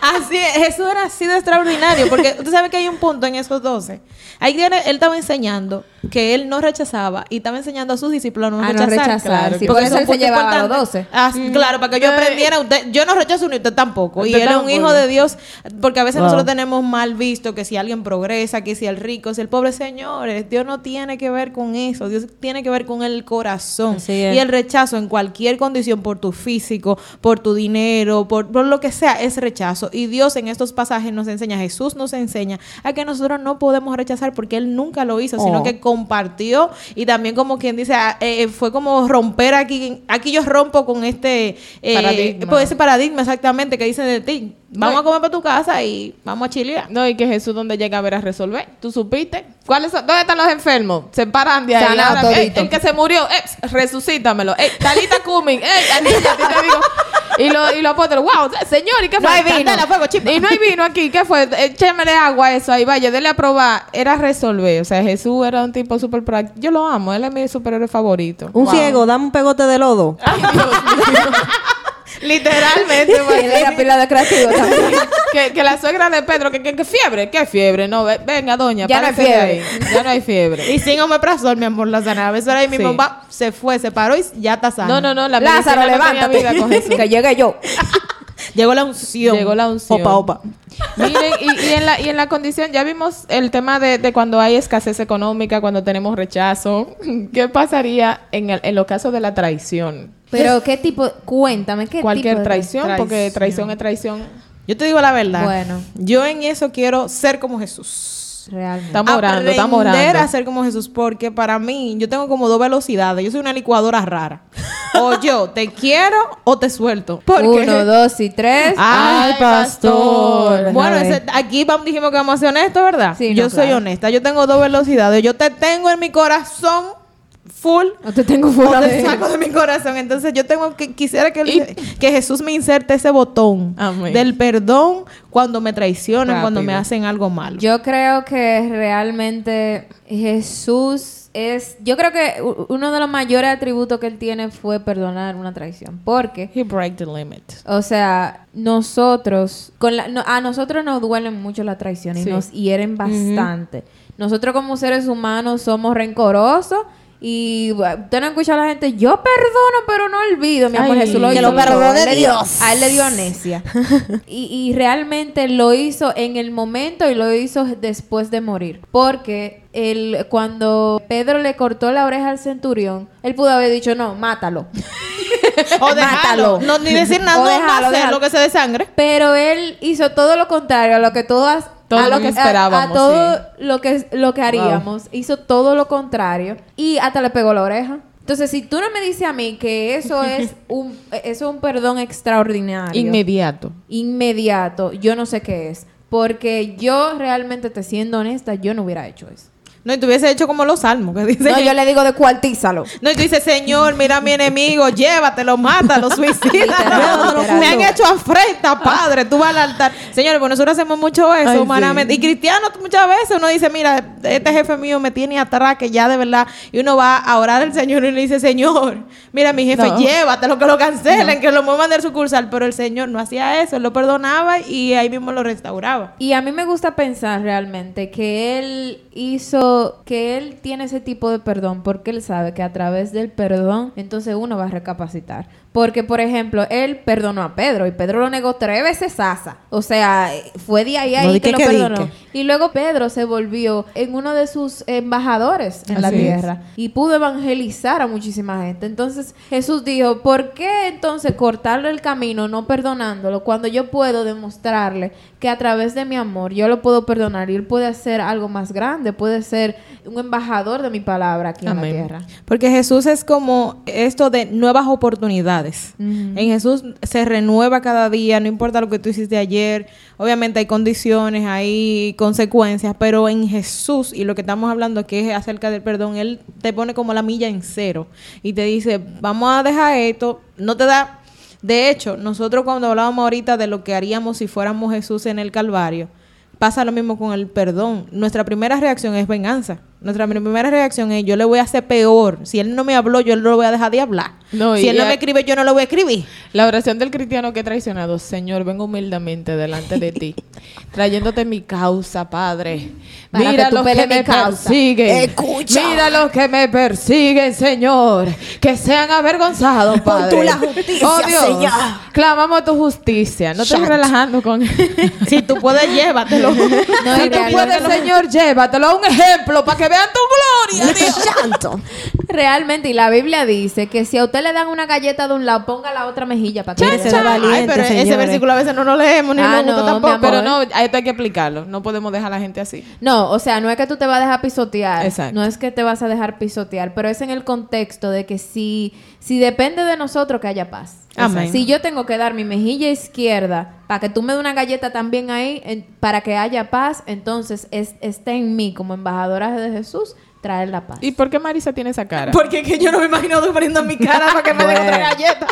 Así es, Jesús era así de extraordinario, porque tú sabes que hay un punto en esos 12. Ahí él estaba enseñando que él no rechazaba y estaba enseñando a sus discípulos a no A no rechazar. rechazar, Claro, sí, porque por eso él se llevaba a los importantes. 12. Ah, Claro, para que yo aprendiera, usted, yo no rechazo ni usted tampoco. Y él es un hijo de Dios, porque a veces Wow. nosotros tenemos mal visto que si alguien progresa, que si el rico, si el pobre, señores, Dios no tiene que ver con eso, Dios tiene que ver con el corazón. Y el rechazo en cualquier condición, por tu físico, por tu dinero, por, por lo que sea, es rechazo. Y Dios en estos pasajes nos enseña, Jesús nos enseña a que nosotros no podemos rechazar porque Él nunca lo hizo, sino Oh. que compartió y también como quien dice, ah, eh, fue como romper aquí, aquí yo rompo con este eh, Paradigma. pues, ese paradigma exactamente que dicen de ti. Vamos No. a comer para tu casa y vamos a chilear. No, y que Jesús donde llega a ver a resolver. ¿Tú supiste? ¿Cuáles son? ¿Dónde están los enfermos? Se paran de ahí. Ey, todito. el que se murió, eh, resucítamelo. Ey, Talita Cumming, ey, Anilla, a ti te digo. Y los y los apóstoles, wow, señor, ¿y qué fue? No hay vino. Candela, fuego, chispa. Y no hay vino aquí, ¿qué fue? Échamele agua a eso ahí, vaya, dele a probar. Era resolver. O sea, Jesús era un tipo súper práctico. Yo lo amo, él es mi superhéroe favorito. Un Wow. ciego, dame un pegote de lodo. Ay, Dios mío. Literalmente. Era pila de creativo también. que, que la suegra de Pedro, que, que, que fiebre, ¿qué fiebre? No, ve- venga, doña, Ya no hay fiebre. ahí. Ya no hay fiebre. Y sin omeprazol, mi amor, la sanaba. Eso era ahí mismo, Sí. va, se fue, se paró y ya está sana. No, no, no, la Lázaro, levántate. vida con Jesús. que llegue yo. Llegó la unción. Llegó la unción. Opa, opa. Miren, y, y en la, y en la condición, ya vimos el tema de, de cuando hay escasez económica, cuando tenemos rechazo. ¿Qué pasaría en, el, en los casos de la traición? Pero qué tipo, cuéntame, qué Cualquier tipo de traición, porque traición? traición es traición. Yo te digo la verdad. Bueno. Yo en eso quiero ser como Jesús. Realmente. Estamos orando, estamos Aprender orando. a ser como Jesús, porque para mí, yo tengo como dos velocidades. Yo soy una licuadora rara. O yo te quiero o te suelto. Porque, Uno, dos y tres. Ay, pastor. Bueno, ese- aquí vamos, dijimos que vamos a ser honestos, ¿verdad? Sí, yo no, soy claro. honesta. Yo tengo dos velocidades. Yo te tengo en mi corazón full. No te tengo O fuera te de saco de mi corazón. Entonces yo tengo que quisiera que, Y- que Jesús me inserte ese botón Amén. del perdón cuando me traicionan, cuando me hacen algo malo. Yo creo que realmente Jesús es, yo creo que uno de los mayores atributos que él tiene fue perdonar una traición, porque, He break the limit. o sea, nosotros, con la- no- a nosotros nos duelen mucho la traición y Sí. nos hieren bastante. Nosotros como seres humanos somos rencorosos y bueno, usted no escucha a la gente, yo perdono pero no olvido, mi amor, Ay, Jesús lo que hizo lo todo. perdone A él le dio- Dios. A él le dio amnesia. y, y realmente lo hizo en el momento y lo hizo después de morir. Porque el, cuando Pedro le cortó la oreja al centurión, él pudo haber dicho, no, mátalo. o. Mátalo. No, ni decir nada, O déjalo, hacer déjalo. lo que se de sangre. Pero él hizo todo lo contrario a lo que todas Todo a lo que esperábamos, A, todo sí. lo que lo que haríamos, hizo todo lo contrario y hasta le pegó la oreja. Entonces, si tú no me dices a mí que eso es un eso es un perdón extraordinario, Inmediato. inmediato, yo no sé qué es, porque yo realmente te siendo honesta, yo no hubiera hecho eso. No, y te hubiese hecho como los salmos que dicen. No, yo le digo de cuartízalo. No, y tú dices, Señor, mira a mi enemigo, llévatelo, mátalo, suicídalo. Me han hecho afrenta, Padre, tú vas al altar. Señores, pues nosotros hacemos mucho eso Ay, humanamente. sí. Y cristianos muchas veces uno dice, mira, este jefe mío me tiene atrás, que ya de verdad. Y uno va a orar al Señor y le dice, Señor, mira, mi jefe, No. llévatelo, que lo cancelen, que lo muevan del sucursal. Pero el Señor no hacía eso, él lo perdonaba y ahí mismo lo restauraba. Y a mí me gusta pensar realmente que él hizo, que él tiene ese tipo de perdón porque él sabe que a través del perdón, entonces uno va a recapacitar. Porque, por ejemplo, él perdonó a Pedro y Pedro lo negó tres veces asa. O sea, fue de ahí a ahí que lo perdonó. Y luego Pedro se volvió en uno de sus embajadores en la es. tierra y pudo evangelizar a muchísima gente. Entonces Jesús dijo, ¿por qué entonces cortarle el camino no perdonándolo cuando yo puedo demostrarle que a través de mi amor yo lo puedo perdonar y él puede hacer algo más grande, puede ser un embajador de mi palabra aquí en la tierra? Porque Jesús es como esto de nuevas oportunidades. En Jesús se renueva cada día, no importa lo que tú hiciste ayer. Obviamente hay condiciones, hay consecuencias, pero en Jesús, y lo que estamos hablando que es acerca del perdón, Él te pone como la milla en cero y te dice, vamos a dejar esto, no te da... De hecho, nosotros cuando hablábamos ahorita de lo que haríamos si fuéramos Jesús en el Calvario, pasa lo mismo con el perdón. Nuestra primera reacción es venganza. Nuestra primera reacción es yo le voy a hacer peor. Si él no me habló, yo no lo voy a dejar de hablar. No, si él no me escribe, yo no lo voy a escribir. La oración del cristiano que he traicionado, Señor, vengo humildemente delante de ti, trayéndote mi causa, Padre. Para Mira que los que me causa. persiguen. Escucha. Mira los que me persiguen, Señor. Que sean avergonzados, Padre. tú la justicia, oh, Dios. Señor. Clamamos tu justicia. No te estés relajando con... Si tú puedes, llévatelo. No, si tú puedes, Señor, llévatelo a un ejemplo para que vean tu gloria, Dios. Santo. Realmente, y la Biblia dice que si a usted le dan una galleta de un lado, ponga la otra mejilla para que Mire, se vea. ve valiente, Ay, pero ese señores. versículo a veces no lo leemos ni Ah, gusta no, tampoco. amor. Pero no, a esto hay que explicarlo. No podemos dejar a la gente así. No, o sea, no es que tú te vas a dejar pisotear. Exacto. No es que te vas a dejar pisotear, pero es en el contexto de que si, si depende de nosotros que haya paz. Amén. Si yo tengo que dar mi mejilla izquierda para que tú me des una galleta también ahí, en- para que haya paz, entonces es, está en mí como embajadora de Jesús traer la paz. ¿Y por qué Marisa tiene esa cara? Porque es que yo no me imagino tú poniendo mi cara para que me den otra galleta.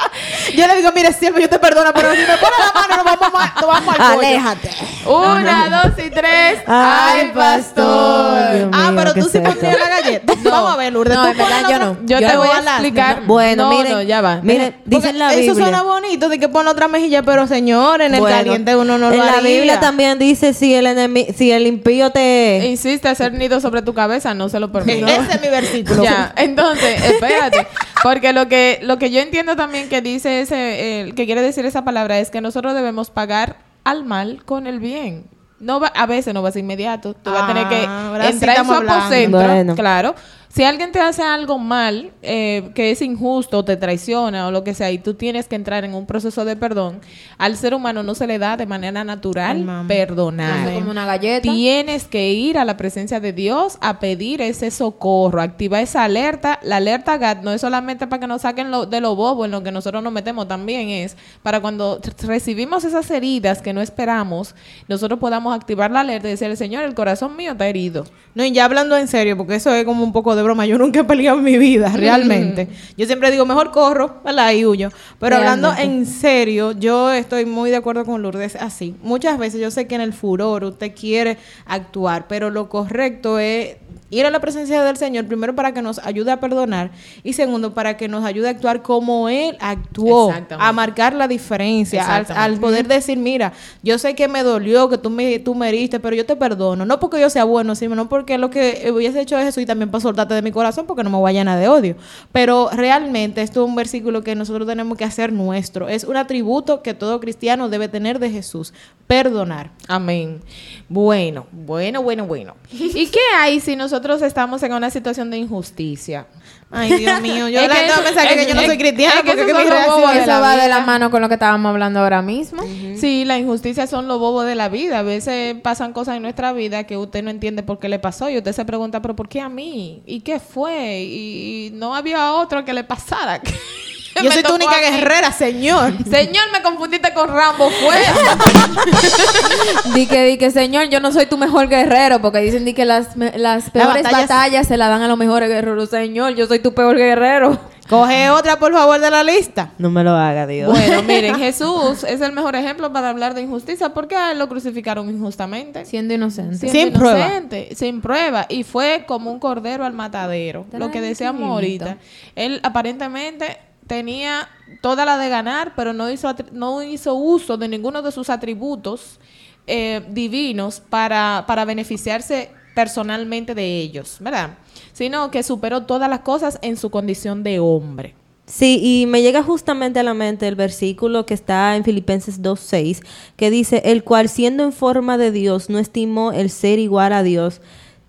Yo le digo, mire, siempre yo te perdono, pero si me pones la mano, nos vamos, ma- nos vamos al pollo. Aléjate. Una, dos y tres. Ay, ¡Ay, pastor! Dios Ah, mío, pero ¿qué tú sí pondrías la galleta. Vamos a ver, Lourdes. No, en verdad yo no. Yo Yo te voy a explicar. Bueno, no, miren, no, ya va. miren, dice Porque en la Eso Biblia. suena bonito de que pone otra mejilla, pero señor, en el Bueno, caliente uno no lo En la haría. Biblia también dice si el enemigo, si el impío te Insiste hacer nido sobre tu cabeza, no se lo Ese es mi versículo. Ya, entonces, espérate. Porque lo que, lo que yo entiendo también que dice ese, eh, que quiere decir esa palabra es que nosotros debemos pagar al mal con el bien. No va, a veces no va a ser inmediato. Tú vas a tener que Ah, ahora sí entrar en su. Bueno. Claro. Si alguien te hace algo mal, eh, que es injusto, te traiciona o lo que sea, y tú tienes que entrar en un proceso de perdón, al ser humano no se le da de manera natural Ay, perdonar. Hace como una galleta. Tienes que ir a la presencia de Dios a pedir ese socorro, activa esa alerta. La alerta GAT no es solamente para que nos saquen lo, de lo bobo en lo que nosotros nos metemos, también es para cuando recibimos esas heridas que no esperamos, nosotros podamos activar la alerta y decirle, Señor, el corazón mío está herido. No, y ya hablando en serio, porque eso es como un poco de broma. Yo nunca he peleado en mi vida, realmente. Yo siempre digo, mejor corro, ¿verdad? Y huyo. Pero hablando en serio, yo estoy muy de acuerdo con Lourdes así. Muchas veces yo sé que en el furor usted quiere actuar, pero lo correcto es ir a la presencia del Señor, primero para que nos ayude a perdonar y segundo para que nos ayude a actuar como Él actuó, a marcar la diferencia, al poder decir, mira, yo sé que me dolió, que tú me, tú me heriste, pero yo te perdono. No porque yo sea bueno, sino porque lo que hubiese hecho es eso y también para soltarte de mi corazón porque no me voy a llenar de odio. Pero realmente esto es un versículo que nosotros tenemos que hacer nuestro. Es un atributo que todo cristiano debe tener de Jesús. Perdonar. Amén. Bueno, bueno, bueno, bueno. ¿Y qué hay si nosotros estamos en una situación de injusticia? Ay, Dios mío. Yo que yo no soy cristiana porque que mi reacción Eso va de la mano con lo que estábamos hablando ahora mismo. Sí, la injusticia son los bobos de la vida. A veces pasan cosas en nuestra vida que usted no entiende por qué le pasó y usted se pregunta, pero ¿por qué a mí? ¿Y qué fue? Y no había otro que le pasara. Yo soy tu única guerrera, señor. Señor, me confundiste con Rambo, fue. Di que, di que, señor, yo no soy tu mejor guerrero, porque dicen di que las, me- las peores batallas- batallas se las dan a los mejores guerreros. Señor, yo soy tu peor guerrero. Coge otra, por favor, de la lista. No me lo haga, Dios. bueno, miren, Jesús es el mejor ejemplo para hablar de injusticia porque a él lo crucificaron injustamente. Siendo inocente. siendo Sin prueba. inocente, sin prueba. Y fue como un cordero al matadero. Lo que decíamos Tranquilito. ahorita. Él aparentemente tenía toda la de ganar, pero no hizo, no hizo uso de ninguno de sus atributos eh, divinos para, para beneficiarse personalmente de ellos, ¿verdad? Sino que superó todas las cosas en su condición de hombre. Sí, y me llega justamente a la mente el versículo que está en Filipenses 2.6, que dice, el cual siendo en forma de Dios no estimó el ser igual a Dios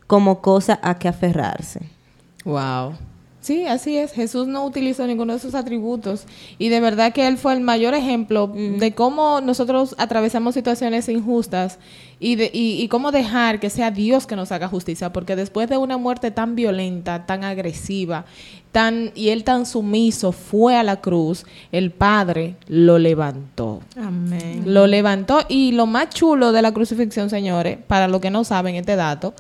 como cosa a que aferrarse. Wow. Sí, así es. Jesús no utilizó ninguno de sus atributos y de verdad que él fue el mayor ejemplo de cómo nosotros atravesamos situaciones injustas y, de, y, y cómo dejar que sea Dios que nos haga justicia, porque después de una muerte tan violenta, tan agresiva, tan y él tan sumiso fue a la cruz, el Padre lo levantó. Amén. Lo levantó y lo más chulo de la crucifixión, señores, para los que no saben este dato,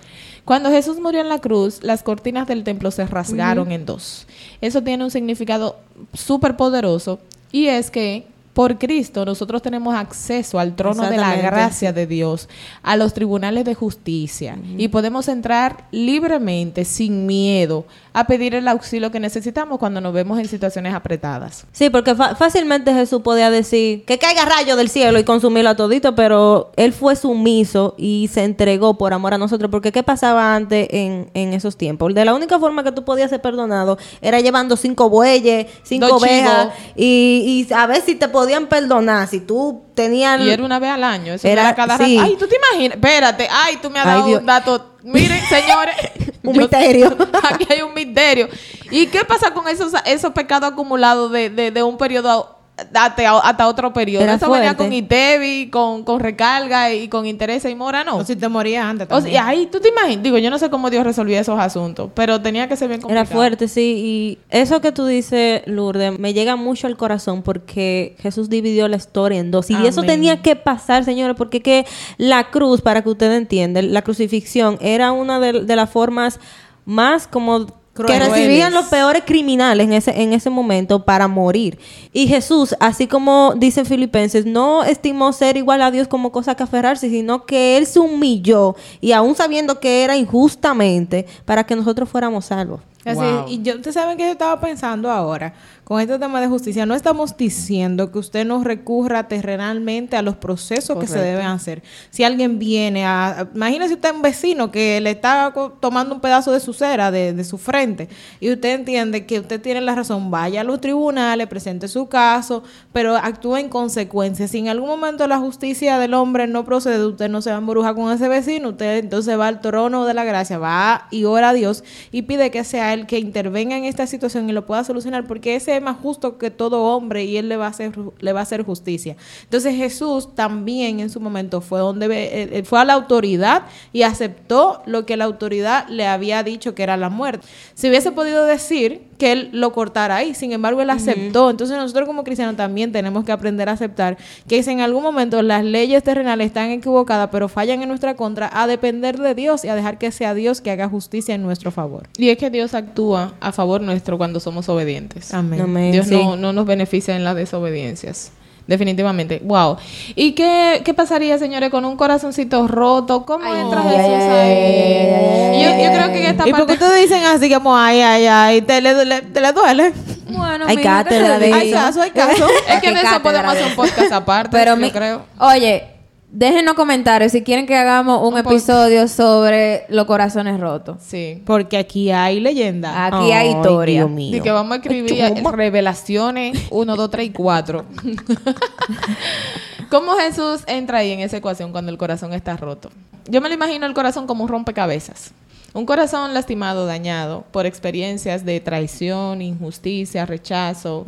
cuando Jesús murió en la cruz, las cortinas del templo se rasgaron en dos. Eso tiene un significado súper poderoso y es que por Cristo nosotros tenemos acceso al trono de la gracia de Dios, a los tribunales de justicia y podemos entrar libremente, sin miedo, a pedir el auxilio que necesitamos cuando nos vemos en situaciones apretadas. Sí, porque fácilmente Jesús podía decir que caiga rayo del cielo y consumirlo a todito, pero él fue sumiso y se entregó por amor a nosotros. Porque ¿qué pasaba antes en, en esos tiempos? De la única forma que tú podías ser perdonado era llevando cinco bueyes, cinco Dos ovejas y, y a ver si te podían perdonar. Si tú tenías... Y era una vez al año. Eso Era- era, cada sí. rato. Ay, tú te imaginas. Espérate. Ay, tú me has dado un dato. Miren, señores. Un yo- misterio. Aquí hay un misterio. ¿Y qué pasa con esos, esos pecados acumulados de, de, de un periodo hasta, hasta otro periodo? Era Eso venía fuerte. con ITEVI, con, con recarga y con interés y mora, ¿no? O si te morías antes O también. sea, ahí tú te imaginas, digo, yo no sé cómo Dios resolvía esos asuntos, pero tenía que ser bien complicado. Era fuerte, sí. Y eso que tú dices, Lourdes, me llega mucho al corazón porque Jesús dividió la historia en dos. Y eso tenía que pasar, señores, porque que la cruz, para que ustedes entiendan, la crucifixión era una de, de las formas más como que recibían los peores criminales en ese, en ese momento para morir. Y Jesús, así como dicen Filipenses, no estimó ser igual a Dios como cosa que aferrarse, sino que Él se humilló y aún sabiendo que era injustamente para que nosotros fuéramos salvos. Así, Wow. Y yo, ustedes saben que yo estaba pensando ahora, con este tema de justicia, no estamos diciendo que usted no recurra terrenalmente a los procesos que se deben hacer. Si alguien viene a... Imagínese usted un vecino que le está tomando un pedazo de su cera, de, de su frente, y usted entiende que usted tiene la razón, vaya a los tribunales, presente su caso, pero actúe en consecuencia. Si en algún momento la justicia del hombre no procede, usted no se va a embrujar con ese vecino, usted entonces va al trono de la gracia, va y ora a Dios y pide que sea él que intervenga en esta situación y lo pueda solucionar, porque ese es más justo que todo hombre y él le va a hacer, le va a hacer justicia. Entonces Jesús también en su momento fue donde él- él fue a la autoridad y aceptó lo que la autoridad le había dicho que era la muerte. Si hubiese podido decir que él lo cortara ahí, sin embargo él aceptó. Entonces nosotros como cristianos también tenemos que aprender a aceptar que si en algún momento las leyes terrenales están equivocadas, pero fallan en nuestra contra, a depender de Dios y a dejar que sea Dios que haga justicia en nuestro favor. Y es que Dios actúa a favor nuestro cuando somos obedientes. Amén. Amén. Dios Sí. no, no nos beneficia en las desobediencias. Definitivamente. Wow. ¿Y qué, qué pasaría, señores, con un corazoncito roto? ¿Cómo Ay, entra ay, Jesús ay, ahí? ay, ay, ay, yo, ay, yo ay, creo que en esta ¿Y por parte... qué ustedes dicen así como, ay, ay, ay, te le, le- te le duele? Bueno, Hay mija, ¿qué te cátedra de? Hay caso, hay caso. Es que de eso podemos de- hacer un podcast aparte, Pero yo mi- creo. Oye, déjenos comentarios si quieren que hagamos un, episodio sobre los corazones rotos. Sí. Porque aquí hay leyenda. Aquí hay Ay, historia. Dios mío. Y que vamos a escribir revelaciones 1, 2, 3 y 4. ¿Cómo Jesús entra ahí en esa ecuación cuando el corazón está roto? Yo me lo imagino el corazón como un rompecabezas. Un corazón lastimado, dañado por experiencias de traición, injusticia, rechazo,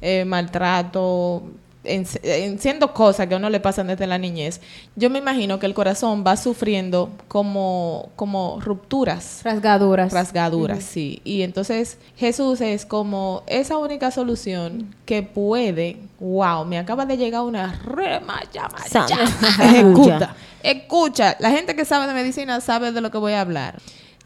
eh, maltrato, en, en siendo cosas que a uno le pasan desde la niñez. Yo me imagino que el corazón va sufriendo como, como rupturas Rasgaduras. rasgaduras, sí. Y entonces Jesús es como esa única solución que puede, wow, me acaba de llegar una rema. Ejecuta. Escucha, la gente que sabe de medicina sabe de lo que voy a hablar.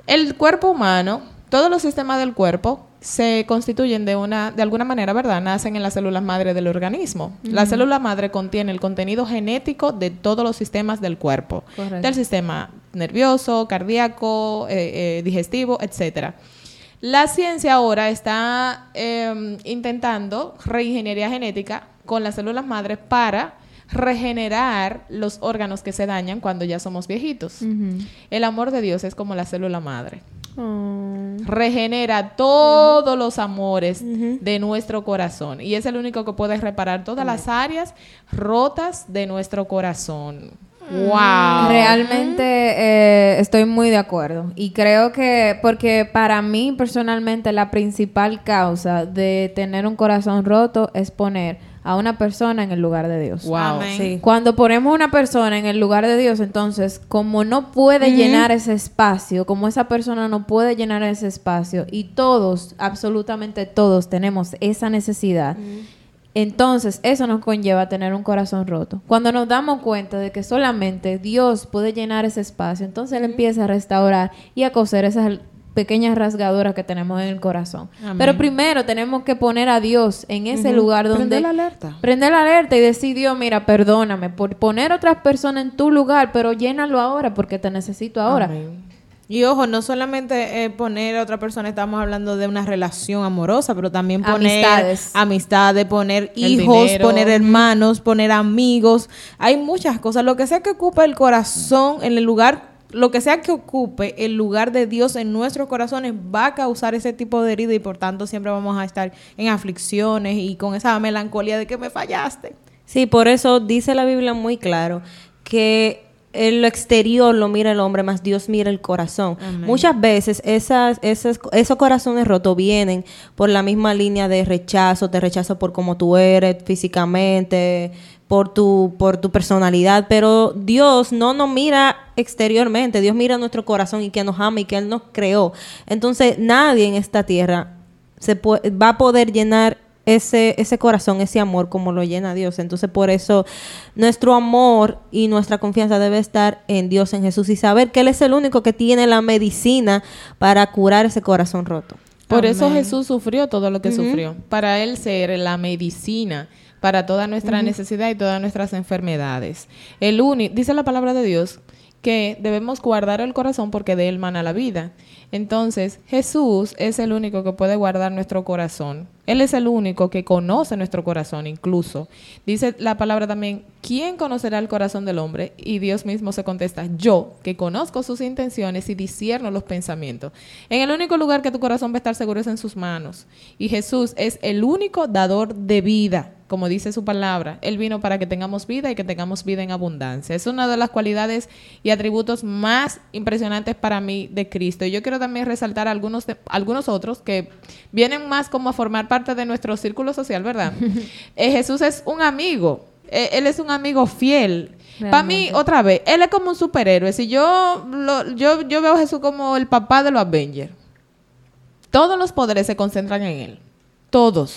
El cuerpo humano, todos los sistemas del cuerpo se constituyen de una, de alguna manera, ¿verdad? Nacen en las células madre del organismo. La célula madre contiene el contenido genético de todos los sistemas del cuerpo. Correcto. Del sistema nervioso, cardíaco, eh, eh, digestivo, etcétera. La ciencia ahora está eh, intentando reingeniería genética con las células madres para regenerar los órganos que se dañan cuando ya somos viejitos. El amor de Dios es como la célula madre. Regenera todos los amores de nuestro corazón y es el único que puede reparar todas las áreas rotas de nuestro corazón. Wow. Realmente eh, estoy muy de acuerdo. Y creo que, porque para mí personalmente la principal causa de tener un corazón roto es poner a una persona en el lugar de Dios. Wow. Amén. Sí. Cuando ponemos una persona en el lugar de Dios, entonces, como no puede llenar ese espacio, como esa persona no puede llenar ese espacio, y todos, absolutamente todos, tenemos esa necesidad, entonces eso nos conlleva a tener un corazón roto. Cuando nos damos cuenta de que solamente Dios puede llenar ese espacio, entonces Él empieza a restaurar y a coser esas pequeñas rasgaduras que tenemos en el corazón. Amén. Pero primero tenemos que poner a Dios en ese lugar donde... Prender la alerta. Prender la alerta y decir, Dios, mira, perdóname por poner otras personas en tu lugar, pero llénalo ahora porque te necesito ahora. Amén. Y ojo, no solamente eh, poner a otra persona, estamos hablando de una relación amorosa, pero también poner Amistades. amistades, poner El hijos, dinero. poner hermanos, poner amigos. Hay muchas cosas. Lo que sea que ocupe el corazón en el lugar, lo que sea que ocupe el lugar de Dios en nuestros corazones va a causar ese tipo de herida y por tanto siempre vamos a estar en aflicciones y con esa melancolía de que me fallaste. Sí, por eso dice la Biblia muy claro que en lo exterior lo mira el hombre, más Dios mira el corazón. Amén. Muchas veces esas, esas, esos corazones rotos vienen por la misma línea de rechazo, te rechazo por cómo tú eres físicamente, por tu, por tu personalidad, pero Dios no nos mira exteriormente, Dios mira nuestro corazón y que nos ama y que Él nos creó. Entonces nadie en esta tierra se va a poder llenar ese, ese corazón, ese amor como lo llena Dios. Entonces por eso nuestro amor y nuestra confianza debe estar en Dios, en Jesús y saber que Él es el único que tiene la medicina para curar ese corazón roto. Por eso. Jesús sufrió todo lo que sufrió. Para Él ser la medicina para toda nuestra necesidad y todas nuestras enfermedades. El único, dice la palabra de Dios que debemos guardar el corazón porque de él mana la vida. Entonces, Jesús es el único que puede guardar nuestro corazón. Él es el único que conoce nuestro corazón incluso. Dice la palabra también, ¿quién conocerá el corazón del hombre? Y Dios mismo se contesta, yo, que conozco sus intenciones y discierno los pensamientos. En el único lugar que tu corazón va a estar seguro es en sus manos. Y Jesús es el único dador de vida como dice su palabra, Él vino para que tengamos vida y que tengamos vida en abundancia. Es una de las cualidades y atributos más impresionantes para mí de Cristo. Y yo quiero también resaltar algunos, de- algunos otros que vienen más como a formar parte de nuestro círculo social, ¿verdad? Eh, Jesús es un amigo. Eh, él es un amigo fiel. Para mí, otra vez, Él es como un superhéroe. Si yo, lo- yo, yo veo a Jesús como el papá de los Avengers. Todos los poderes se concentran en él. Todos.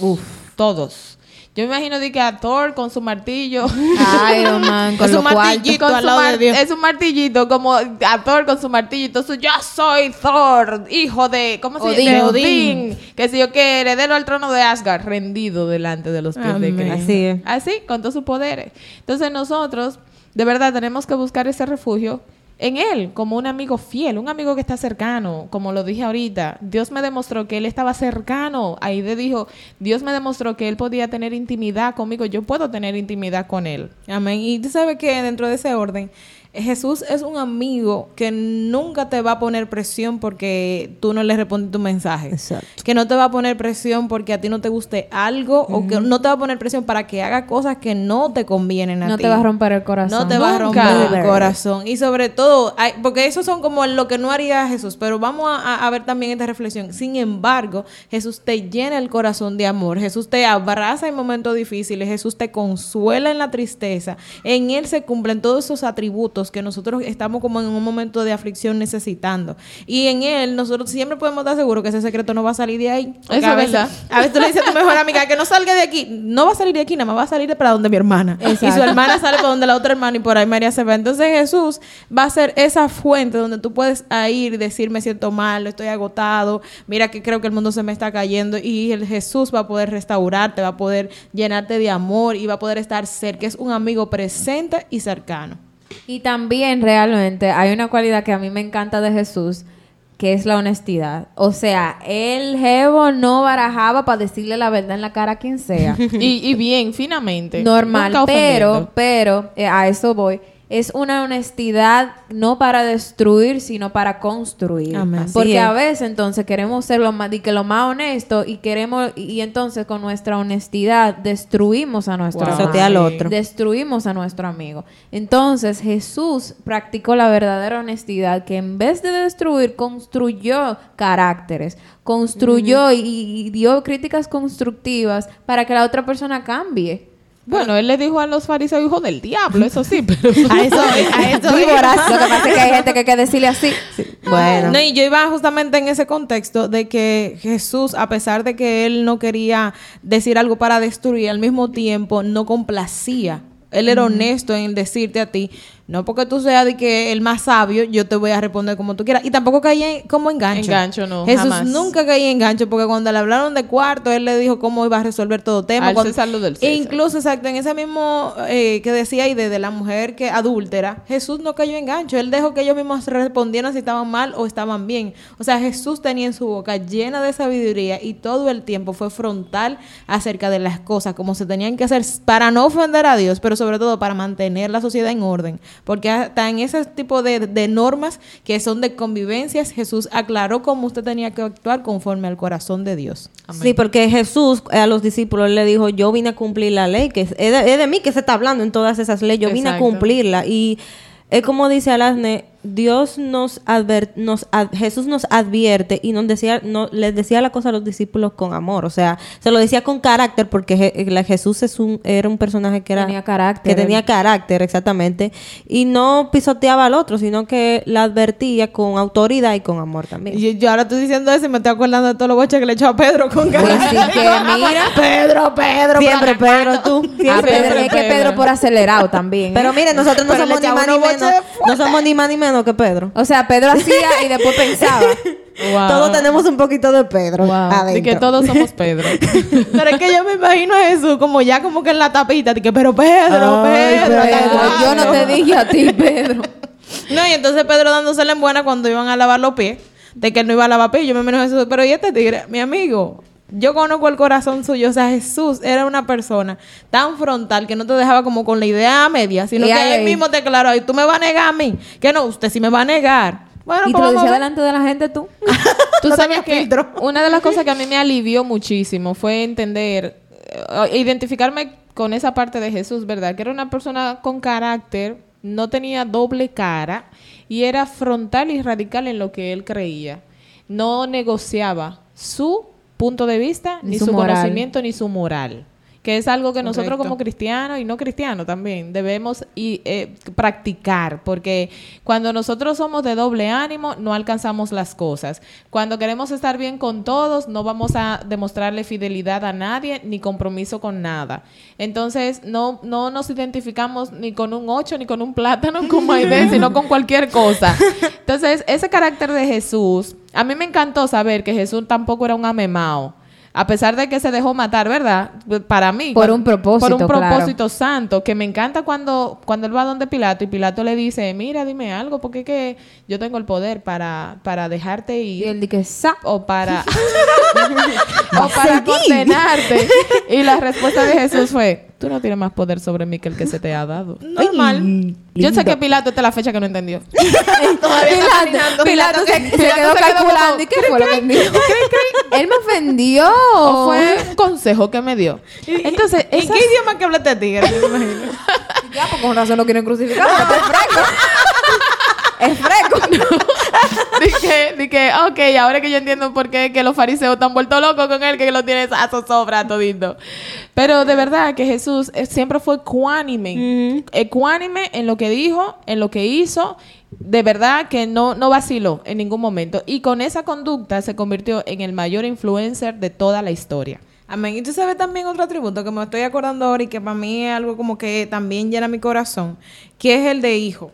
Todos. Yo me imagino de que a Thor con su martillo. Iron Man, con Es cual. martillito con al su lado de Dios. Es un martillito, como a Thor con su martillo. Entonces, yo soy Thor, hijo de. ¿Cómo se Odín. llama? De Odín. Odín. Que si yo que heredero al trono de Asgard, rendido delante de los pies de. Cristo. Así es. Así, con todos sus poderes. Entonces, nosotros, de verdad, tenemos que buscar ese refugio en Él, como un amigo fiel, un amigo que está cercano, como lo dije ahorita. Dios me demostró que Él estaba cercano. Aide dijo, Dios me demostró que Él podía tener intimidad conmigo, yo puedo tener intimidad con Él. Amén. Y tú sabes que dentro de ese orden, Jesús es un amigo que nunca te va a poner presión porque tú no le respondes tu mensaje. Exacto. Que no te va a poner presión porque a ti no te guste algo o que no te va a poner presión para que haga cosas que no te convienen a No ti. te va a romper el corazón. No te va a romper el corazón. Y sobre todo, hay- porque eso son como lo que no haría Jesús. Pero vamos a- a ver también esta reflexión. Sin embargo, Jesús te llena el corazón de amor. Jesús te abraza en momentos difíciles. Jesús te consuela en la tristeza. En Él se cumplen todos esos atributos que nosotros estamos como en un momento de aflicción necesitando. Y en Él nosotros siempre podemos estar seguros que ese secreto no va a salir de ahí. Eso a es veces-. A veces tú le dices a tu mejor amiga que no salga de aquí. No va a salir de aquí, nada más va a salir de para donde mi hermana. Y su hermana sale para donde la otra hermana y por ahí María se va. Entonces Jesús va a ser esa fuente donde tú puedes ir y decir me siento mal, estoy agotado, mira que creo que el mundo se me está cayendo y el Jesús va a poder restaurarte, va a poder llenarte de amor y va a poder estar cerca, es un amigo presente y cercano. Y también realmente hay una cualidad que a mí me encanta de Jesús, que es la honestidad. O sea, el jevo no barajaba para decirle la verdad en la cara a quien sea. Y, y bien, finamente. Normal, pero, pero, eh, a eso voy. Es una honestidad no para destruir, sino para construir. Amén. Porque a veces entonces queremos ser lo más, di que lo más honesto y queremos, y entonces con nuestra honestidad destruimos a nuestro Wow. Pisotea al otro. Destruimos a nuestro amigo. Entonces Jesús practicó la verdadera honestidad que en vez de destruir, construyó caracteres, construyó y, y dio críticas constructivas para que la otra persona cambie. Bueno, él le dijo a los fariseos, hijo del diablo, eso sí, pero... A eso, a eso. Lo que pasa es que hay gente que hay que decirle así. Bueno. No, y yo iba justamente en ese contexto de que Jesús, a pesar de que él no quería decir algo para destruir, al mismo tiempo no complacía. Él era honesto en decirte a ti, no porque tú seas de que el más sabio, yo te voy a responder como tú quieras. Y tampoco caía en- como engancho. Engancho, no, Jesús jamás. nunca caía en engancho porque cuando le hablaron de cuarto, él le dijo cómo iba a resolver todo tema. Al Cuando- César lo del E César. incluso, exacto, en ese mismo eh, que decía de, de la mujer que adúltera, Jesús no cayó en gancho. Él dejó que ellos mismos respondieran si estaban mal o estaban bien. O sea, Jesús tenía en su boca llena de sabiduría y todo el tiempo fue frontal acerca de las cosas, como se tenían que hacer para no ofender a Dios, pero sobre todo para mantener la sociedad en orden. Porque hasta en ese tipo de, de normas que son de convivencias, Jesús aclaró cómo usted tenía que actuar conforme al corazón de Dios. Sí, porque Jesús eh, a los discípulos le dijo, yo vine a cumplir la ley, que es es de, es de mí que se está hablando en todas esas leyes, yo vine a cumplirla. Y es como dice Alasne, Dios nos adver- nos ad- Jesús nos advierte y nos decía, no, les decía la cosa a los discípulos con amor, o sea, se lo decía con carácter porque Je- la Jesús es un, era un personaje que era Tenía carácter. que tenía carácter, exactamente, y no pisoteaba al otro, sino que la advertía con autoridad y con amor también. Y yo ahora estoy diciendo eso y me estoy acordando de todos los boches que le echó a Pedro con Pues ganas. sí que mira. Pedro, Pedro. Siempre Pedro, tú. A Siempre Pedro, es que Pedro. Pedro por acelerado también. ¿eh? Pero mire, nosotros no Pero somos ni más ni menos. No somos ni más ni menos que Pedro. o sea, Pedro hacía y después pensaba. Wow. Todos tenemos un poquito de Pedro Wow. adentro. De que todos somos Pedro. Pero es que yo me imagino a Jesús como ya como que en la tapita, de que, pero Pedro, Ay, Pedro, yo no te dije a ti, Pedro. No, y entonces Pedro dándosela en buena cuando iban a lavar los pies, de que él no iba a lavar pies. Yo me imagino a Jesús, pero ¿y este tigre? Mi amigo, yo conozco el corazón suyo. O sea, Jesús era una persona tan frontal que no te dejaba como con la idea a media, sino Y que ahí- él mismo te aclaró, y tú me vas a negar a mí. Que no, usted sí me va a negar. Bueno, y te pues lo decía delante de la gente tú. Tú No sabes que filtro. una de las cosas que a mí me alivió muchísimo fue entender, eh, identificarme con esa parte de Jesús, ¿verdad? Que era una persona con carácter, no tenía doble cara y era frontal y radical en lo que él creía. No negociaba su punto de vista, Ni ni, su conocimiento, ni su moral. Que es algo que nosotros como cristianos y no cristianos también debemos y, eh, practicar, porque cuando nosotros somos de doble ánimo no alcanzamos las cosas. Cuando queremos estar bien con todos no vamos a demostrarle fidelidad a nadie ni compromiso con nada. Entonces no, no nos identificamos ni con un 8 ni con un plátano como Aide, sino con cualquier cosa. Entonces ese carácter de Jesús, a mí me encantó saber que Jesús tampoco era un amemao. A pesar de que se dejó matar, ¿verdad? Para mí. Por un propósito, Por un claro. propósito santo. Que me encanta cuando, cuando él va donde Pilato y Pilato le dice, mira, dime algo, porque es que yo tengo el poder para, para dejarte Y ir. él dice, sa. O para, o para condenarte. Y la respuesta de Jesús fue, tú no tienes más poder sobre mí que el que se te ha dado. Normal. Yo sé que Pilato esta es la fecha que no entendió. Pilato, Pilato se, se Pilato quedó se quedó calculando. como, ¿Y qué fue lo que dijo? Él me ofendió. O fue un consejo que me dio. Entonces, ¿En esas- qué idioma que habla tigre? Yo me imagino. Ya, pues con razón lo quieren crucificar. Es fresco. es fresco. Dije, dije, ok, ahora que yo entiendo por qué que los fariseos están vueltos locos con él, que lo tiene a zozobra todito. Pero de verdad que Jesús eh, siempre fue ecuánime. Ecuánime en lo que dijo, en lo que hizo. De verdad que no, no vaciló en ningún momento. Y con esa conducta se convirtió en el mayor influencer de toda la historia. Amén. Y tú sabes también otro atributo que me estoy acordando ahora y que para mí es algo como que también llena mi corazón, que es el de hijo.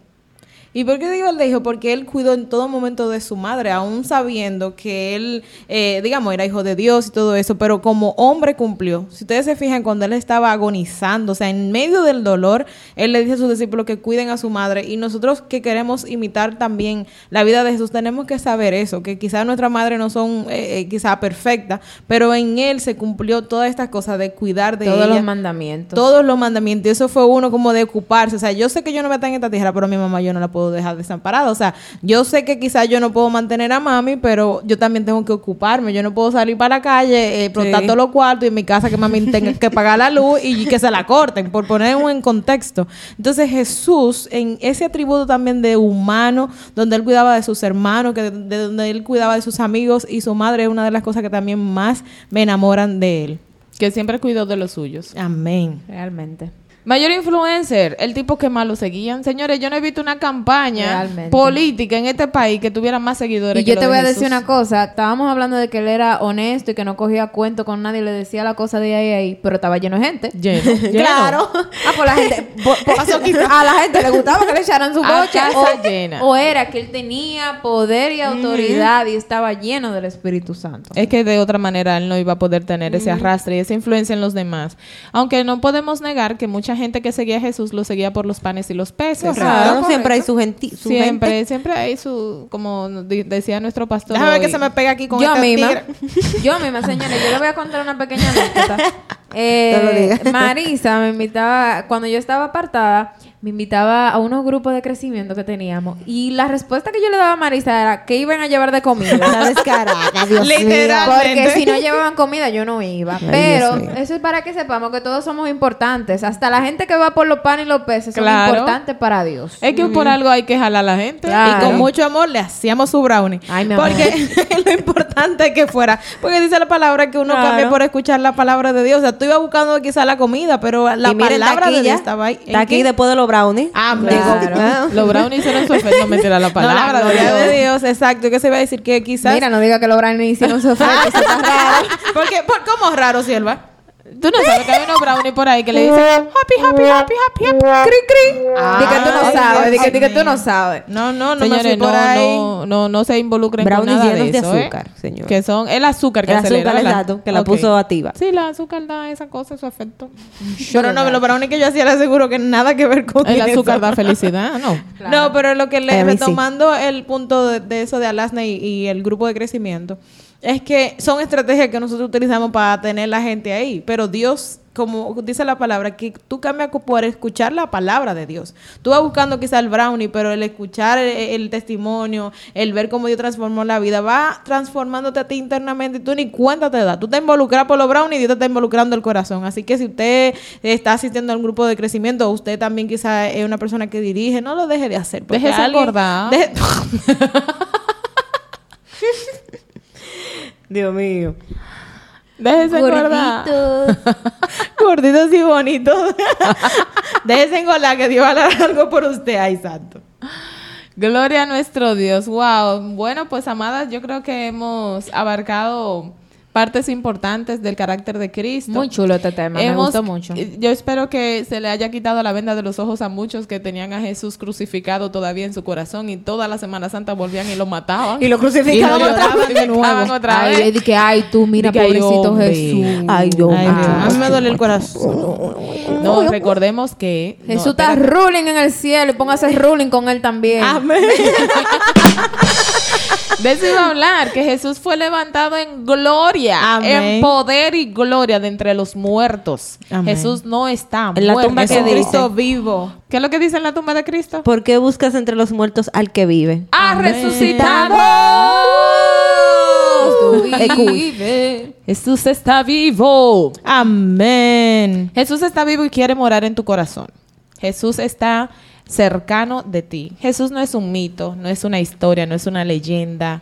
¿Y por qué digo el hijo? Porque él cuidó en todo momento de su madre, aún sabiendo que él, eh, digamos, era hijo de Dios y todo eso, pero como hombre cumplió. Si ustedes se fijan, cuando él estaba agonizando, o sea, en medio del dolor, él le dice a sus discípulos que cuiden a su madre. Y nosotros que queremos imitar también la vida de Jesús, tenemos que saber eso, que quizás nuestras madres no son eh, eh, quizá perfectas, pero en él se cumplió todas estas cosas de cuidar de Todos ella. los mandamientos. Todos los mandamientos. Y eso fue uno como de ocuparse. O sea, yo sé que yo no voy a estar en esta tierra, pero mi mamá yo no la puedo dejar desamparada. O sea, yo sé que quizás yo no puedo mantener a mami, pero yo también tengo que ocuparme. Yo no puedo salir para la calle, eh, Sí. todos los cuartos y en mi casa que mami tenga que pagar la luz y que se la corten, por poner un en contexto. Entonces Jesús, en ese atributo también de humano, donde él cuidaba de sus hermanos, que de, de donde él cuidaba de sus amigos y su madre, es una de las cosas que también más me enamoran de él. Que siempre cuidó de los suyos. Amén. Realmente. Mayor influencer, el tipo que más lo seguían. Señores, yo no he visto una campaña Realmente. política en este país que tuviera más seguidores. Y que yo te de voy a decir una cosa. Estábamos hablando de que él era honesto y que no cogía cuento con nadie. Le decía la cosa de ahí a ahí. Pero estaba lleno de gente. Lleno, lleno. Claro. Ah, pues la gente... po- po- a la gente le gustaba que le echaran su bocha. casa O, llena. o era que él tenía poder y autoridad y estaba lleno del Espíritu Santo. Es que de otra manera él no iba a poder tener ese arrastre y esa influencia en los demás. Aunque no podemos negar que mucha gente que seguía a Jesús lo seguía por los panes y los peces. Claro, siempre hay su, genti su Siempre, gente. siempre hay su, como decía nuestro pastor. Déjame ver que hoy, se me pega aquí con yo este misma, tigre. yo misma, señores, yo le voy a contar una pequeña anécdota. Eh. Marisa me invitaba, cuando yo estaba apartada, me invitaba a unos grupos de crecimiento que teníamos. Y la respuesta que yo le daba a Marisa era que iban a llevar de comida. Una descarada, Dios mío. Literal. Porque si no llevaban comida, yo no iba. Ay, Pero eso es para que sepamos que todos somos importantes. Hasta la gente que va por los panes y los peces Claro. son importantes para Dios. Es que por algo hay que jalar a la gente. Claro. Y con mucho amor le hacíamos su brownie. Ay, mi amor. Porque lo importante es que fuera. Porque dice la palabra que uno Claro. cambia por escuchar la palabra de Dios. O sea, tú ibas buscando quizá la comida, pero la y miren, palabra de Dios estaba ahí. ¿En Está aquí después de los brownies. Amén. Claro. ah, Los brownies eran su efecto, me tira la No, palabra. la gloria de Dios, exacto. Que se iba a decir que quizás. Mira, no diga que los brownies hicieron su efecto. eso está raro. Porque, por, ¿Cómo raro, sierva? Tú no sabes que hay unos brownies por ahí que le dicen happy, happy, happy, happy, happy, cri, cri. Di que tú no sabes, di que, tú no sabes. No, no, no Señores, no, no, no, no se involucren con Brownies nada de llenos de eso, ¿eh? azúcar, señor. Que son el azúcar que El acelera, azúcar, ¿verdad? exacto, que la puso activa. Sí, el azúcar da esa cosa, su efecto. Pero no, los brownies que yo hacía, le aseguro que nada que ver con El eso. azúcar da felicidad, ¿no? No, pero lo que le sí. retomando el punto de, de eso de Alasna y, y el grupo de crecimiento, es que son estrategias que nosotros utilizamos para tener la gente ahí. Pero Dios, como dice la palabra, que tú cambias por escuchar la palabra de Dios. Tú vas buscando quizá el brownie, pero el escuchar el, el testimonio, el ver cómo Dios transformó la vida, va transformándote a ti internamente y tú ni cuenta te das. Tú te involucras por los brownies y Dios te está involucrando el corazón. Así que si usted está asistiendo a un grupo de crecimiento, usted también quizá es una persona que dirige, no lo deje de hacer. Déjese alguien- acordar. deje- Dios mío. Acordar. Gordito. Gorditos y bonitos. Déjese engolar que Dios va a dar algo por usted. Ay, santo. Gloria a nuestro Dios. Wow. Bueno, pues amadas, yo creo que hemos abarcado partes importantes del carácter de Cristo. Muy chulo este tema, me gustó mucho. eh, Yo espero que se le haya quitado la venda de los ojos a muchos que tenían a Jesús crucificado todavía en su corazón y toda la Semana Santa volvían y lo mataban. Y lo crucificaban Y lo otra vez. de nuevo. otra Ay, vez. le dije, ay, tú, mira, que, ay, pobrecito hombre. Jesús. Ay, Dios Ay, mío. A mí me duele el corazón. No, recordemos que... no, Jesús está ruling en el cielo y póngase ruling con él también. Amén. De eso iba a hablar, que Jesús fue levantado en gloria, Amén. en poder y gloria de entre los muertos. Amén. Jesús no está En la tumba dice. Cristo vivo. ¿Qué es lo que dice en la tumba de Cristo? ¿Por qué buscas entre los muertos al que vive? ¡Ha Amén. resucitado! Vive. Jesús está vivo. Amén. Jesús está vivo y quiere morar en tu corazón. Jesús está cercano de ti. Jesús no es un mito, no es una historia, no es una leyenda,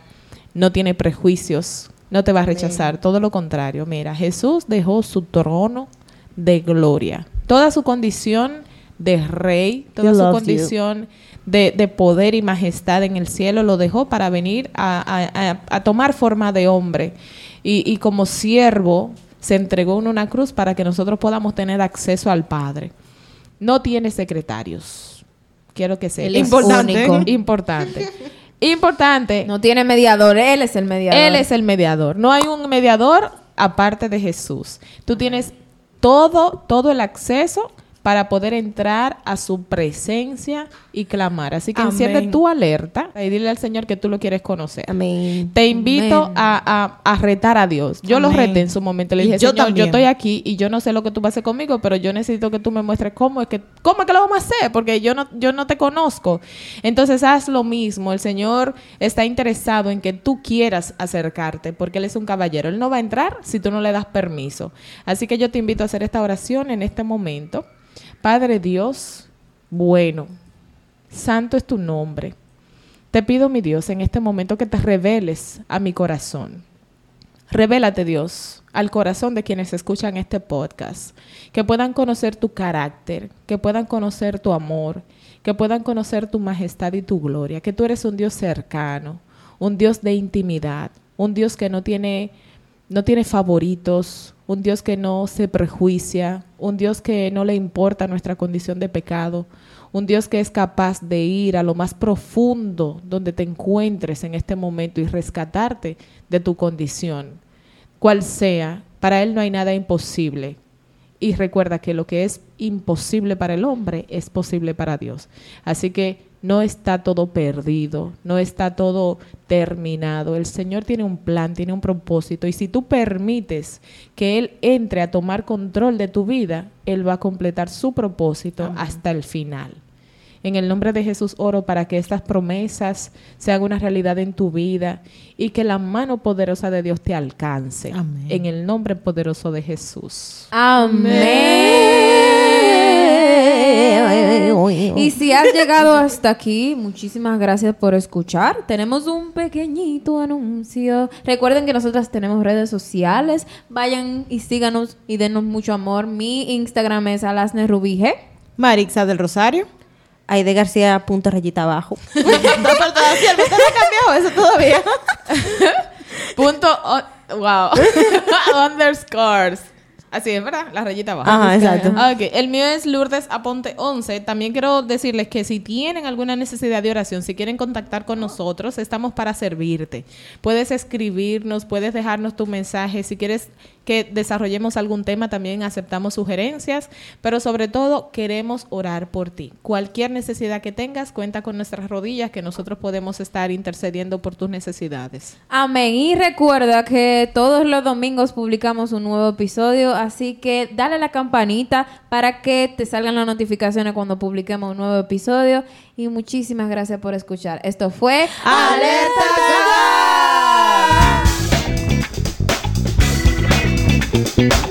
no tiene prejuicios, no te va a rechazar, todo lo contrario. Mira, Jesús dejó su trono de gloria, toda su condición de rey, toda su condición de, de poder y majestad en el cielo, lo dejó para venir a, a- a- a tomar forma de hombre. Y, y como siervo se entregó en una cruz para que nosotros podamos tener acceso al Padre. No tiene secretarios. Quiero que es Importante. único. Importante. Importante. No tiene mediador, él es el mediador. Él es el mediador. No hay un mediador aparte de Jesús. Tú tienes todo, todo el acceso para poder entrar a su presencia y clamar. Así que Amén. enciende tu alerta y dile al Señor que tú lo quieres conocer. Amén. Te invito a, a- a retar a Dios. Yo lo reté en su momento. Le Y dije, yo Señor, yo estoy aquí y yo no sé lo que tú vas a hacer conmigo, pero yo necesito que tú me muestres cómo es que, cómo es que lo vamos a hacer, porque yo no, yo no te conozco. Entonces haz lo mismo. El Señor está interesado en que tú quieras acercarte, porque Él es un caballero. Él no va a entrar si tú no le das permiso. Así que yo te invito a hacer esta oración en este momento. Padre Dios, bueno, santo es tu nombre. Te pido, mi Dios, en este momento que te reveles a mi corazón. Revélate, Dios, al corazón de quienes escuchan este podcast, que puedan conocer tu carácter, que puedan conocer tu amor, que puedan conocer tu majestad y tu gloria, que tú eres un Dios cercano, un Dios de intimidad, un Dios que no tiene no tiene favoritos, un Dios que no se prejuicia, un Dios que no le importa nuestra condición de pecado, un Dios que es capaz de ir a lo más profundo donde te encuentres en este momento y rescatarte de tu condición, cual sea. Para Él no hay nada imposible. Y recuerda que lo que es imposible para el hombre es posible para Dios. Así que no está todo perdido, no está todo terminado. El Señor tiene un plan, tiene un propósito. Y si tú permites que Él entre a tomar control de tu vida, Él va a completar su propósito hasta el final. En el nombre de Jesús oro para que estas promesas se hagan una realidad en tu vida y que la mano poderosa de Dios te alcance. Amén. En el nombre poderoso de Jesús. Amén. Y si has llegado hasta aquí, muchísimas gracias por escuchar. Tenemos un pequeñito anuncio. Recuerden que nosotras tenemos redes sociales. Vayan y síganos y denos mucho amor. Mi Instagram es alasnerubige. Marixa del Rosario. Aide García, punto rayita abajo. no, pero todavía no ha cambiado eso todavía. Punto. wow. Underscores. Así es, ¿verdad? La rayita abajo. Ajá, exacto. Ah, Ok, el mío es Lourdes Aponte 11. También quiero decirles que si tienen alguna necesidad de oración, si quieren contactar con nosotros, estamos para servirte. Puedes escribirnos, puedes dejarnos tu mensaje. Si quieres que desarrollemos algún tema, también aceptamos sugerencias. Pero sobre todo, queremos orar por ti. Cualquier necesidad que tengas, cuenta con nuestras rodillas que nosotros podemos estar intercediendo por tus necesidades. Amén. Y recuerda que todos los domingos publicamos un nuevo episodio, así que dale a la campanita para que te salgan las notificaciones cuando publiquemos un nuevo episodio. Y muchísimas gracias por escuchar. Esto fue ¡Alerta Thank you.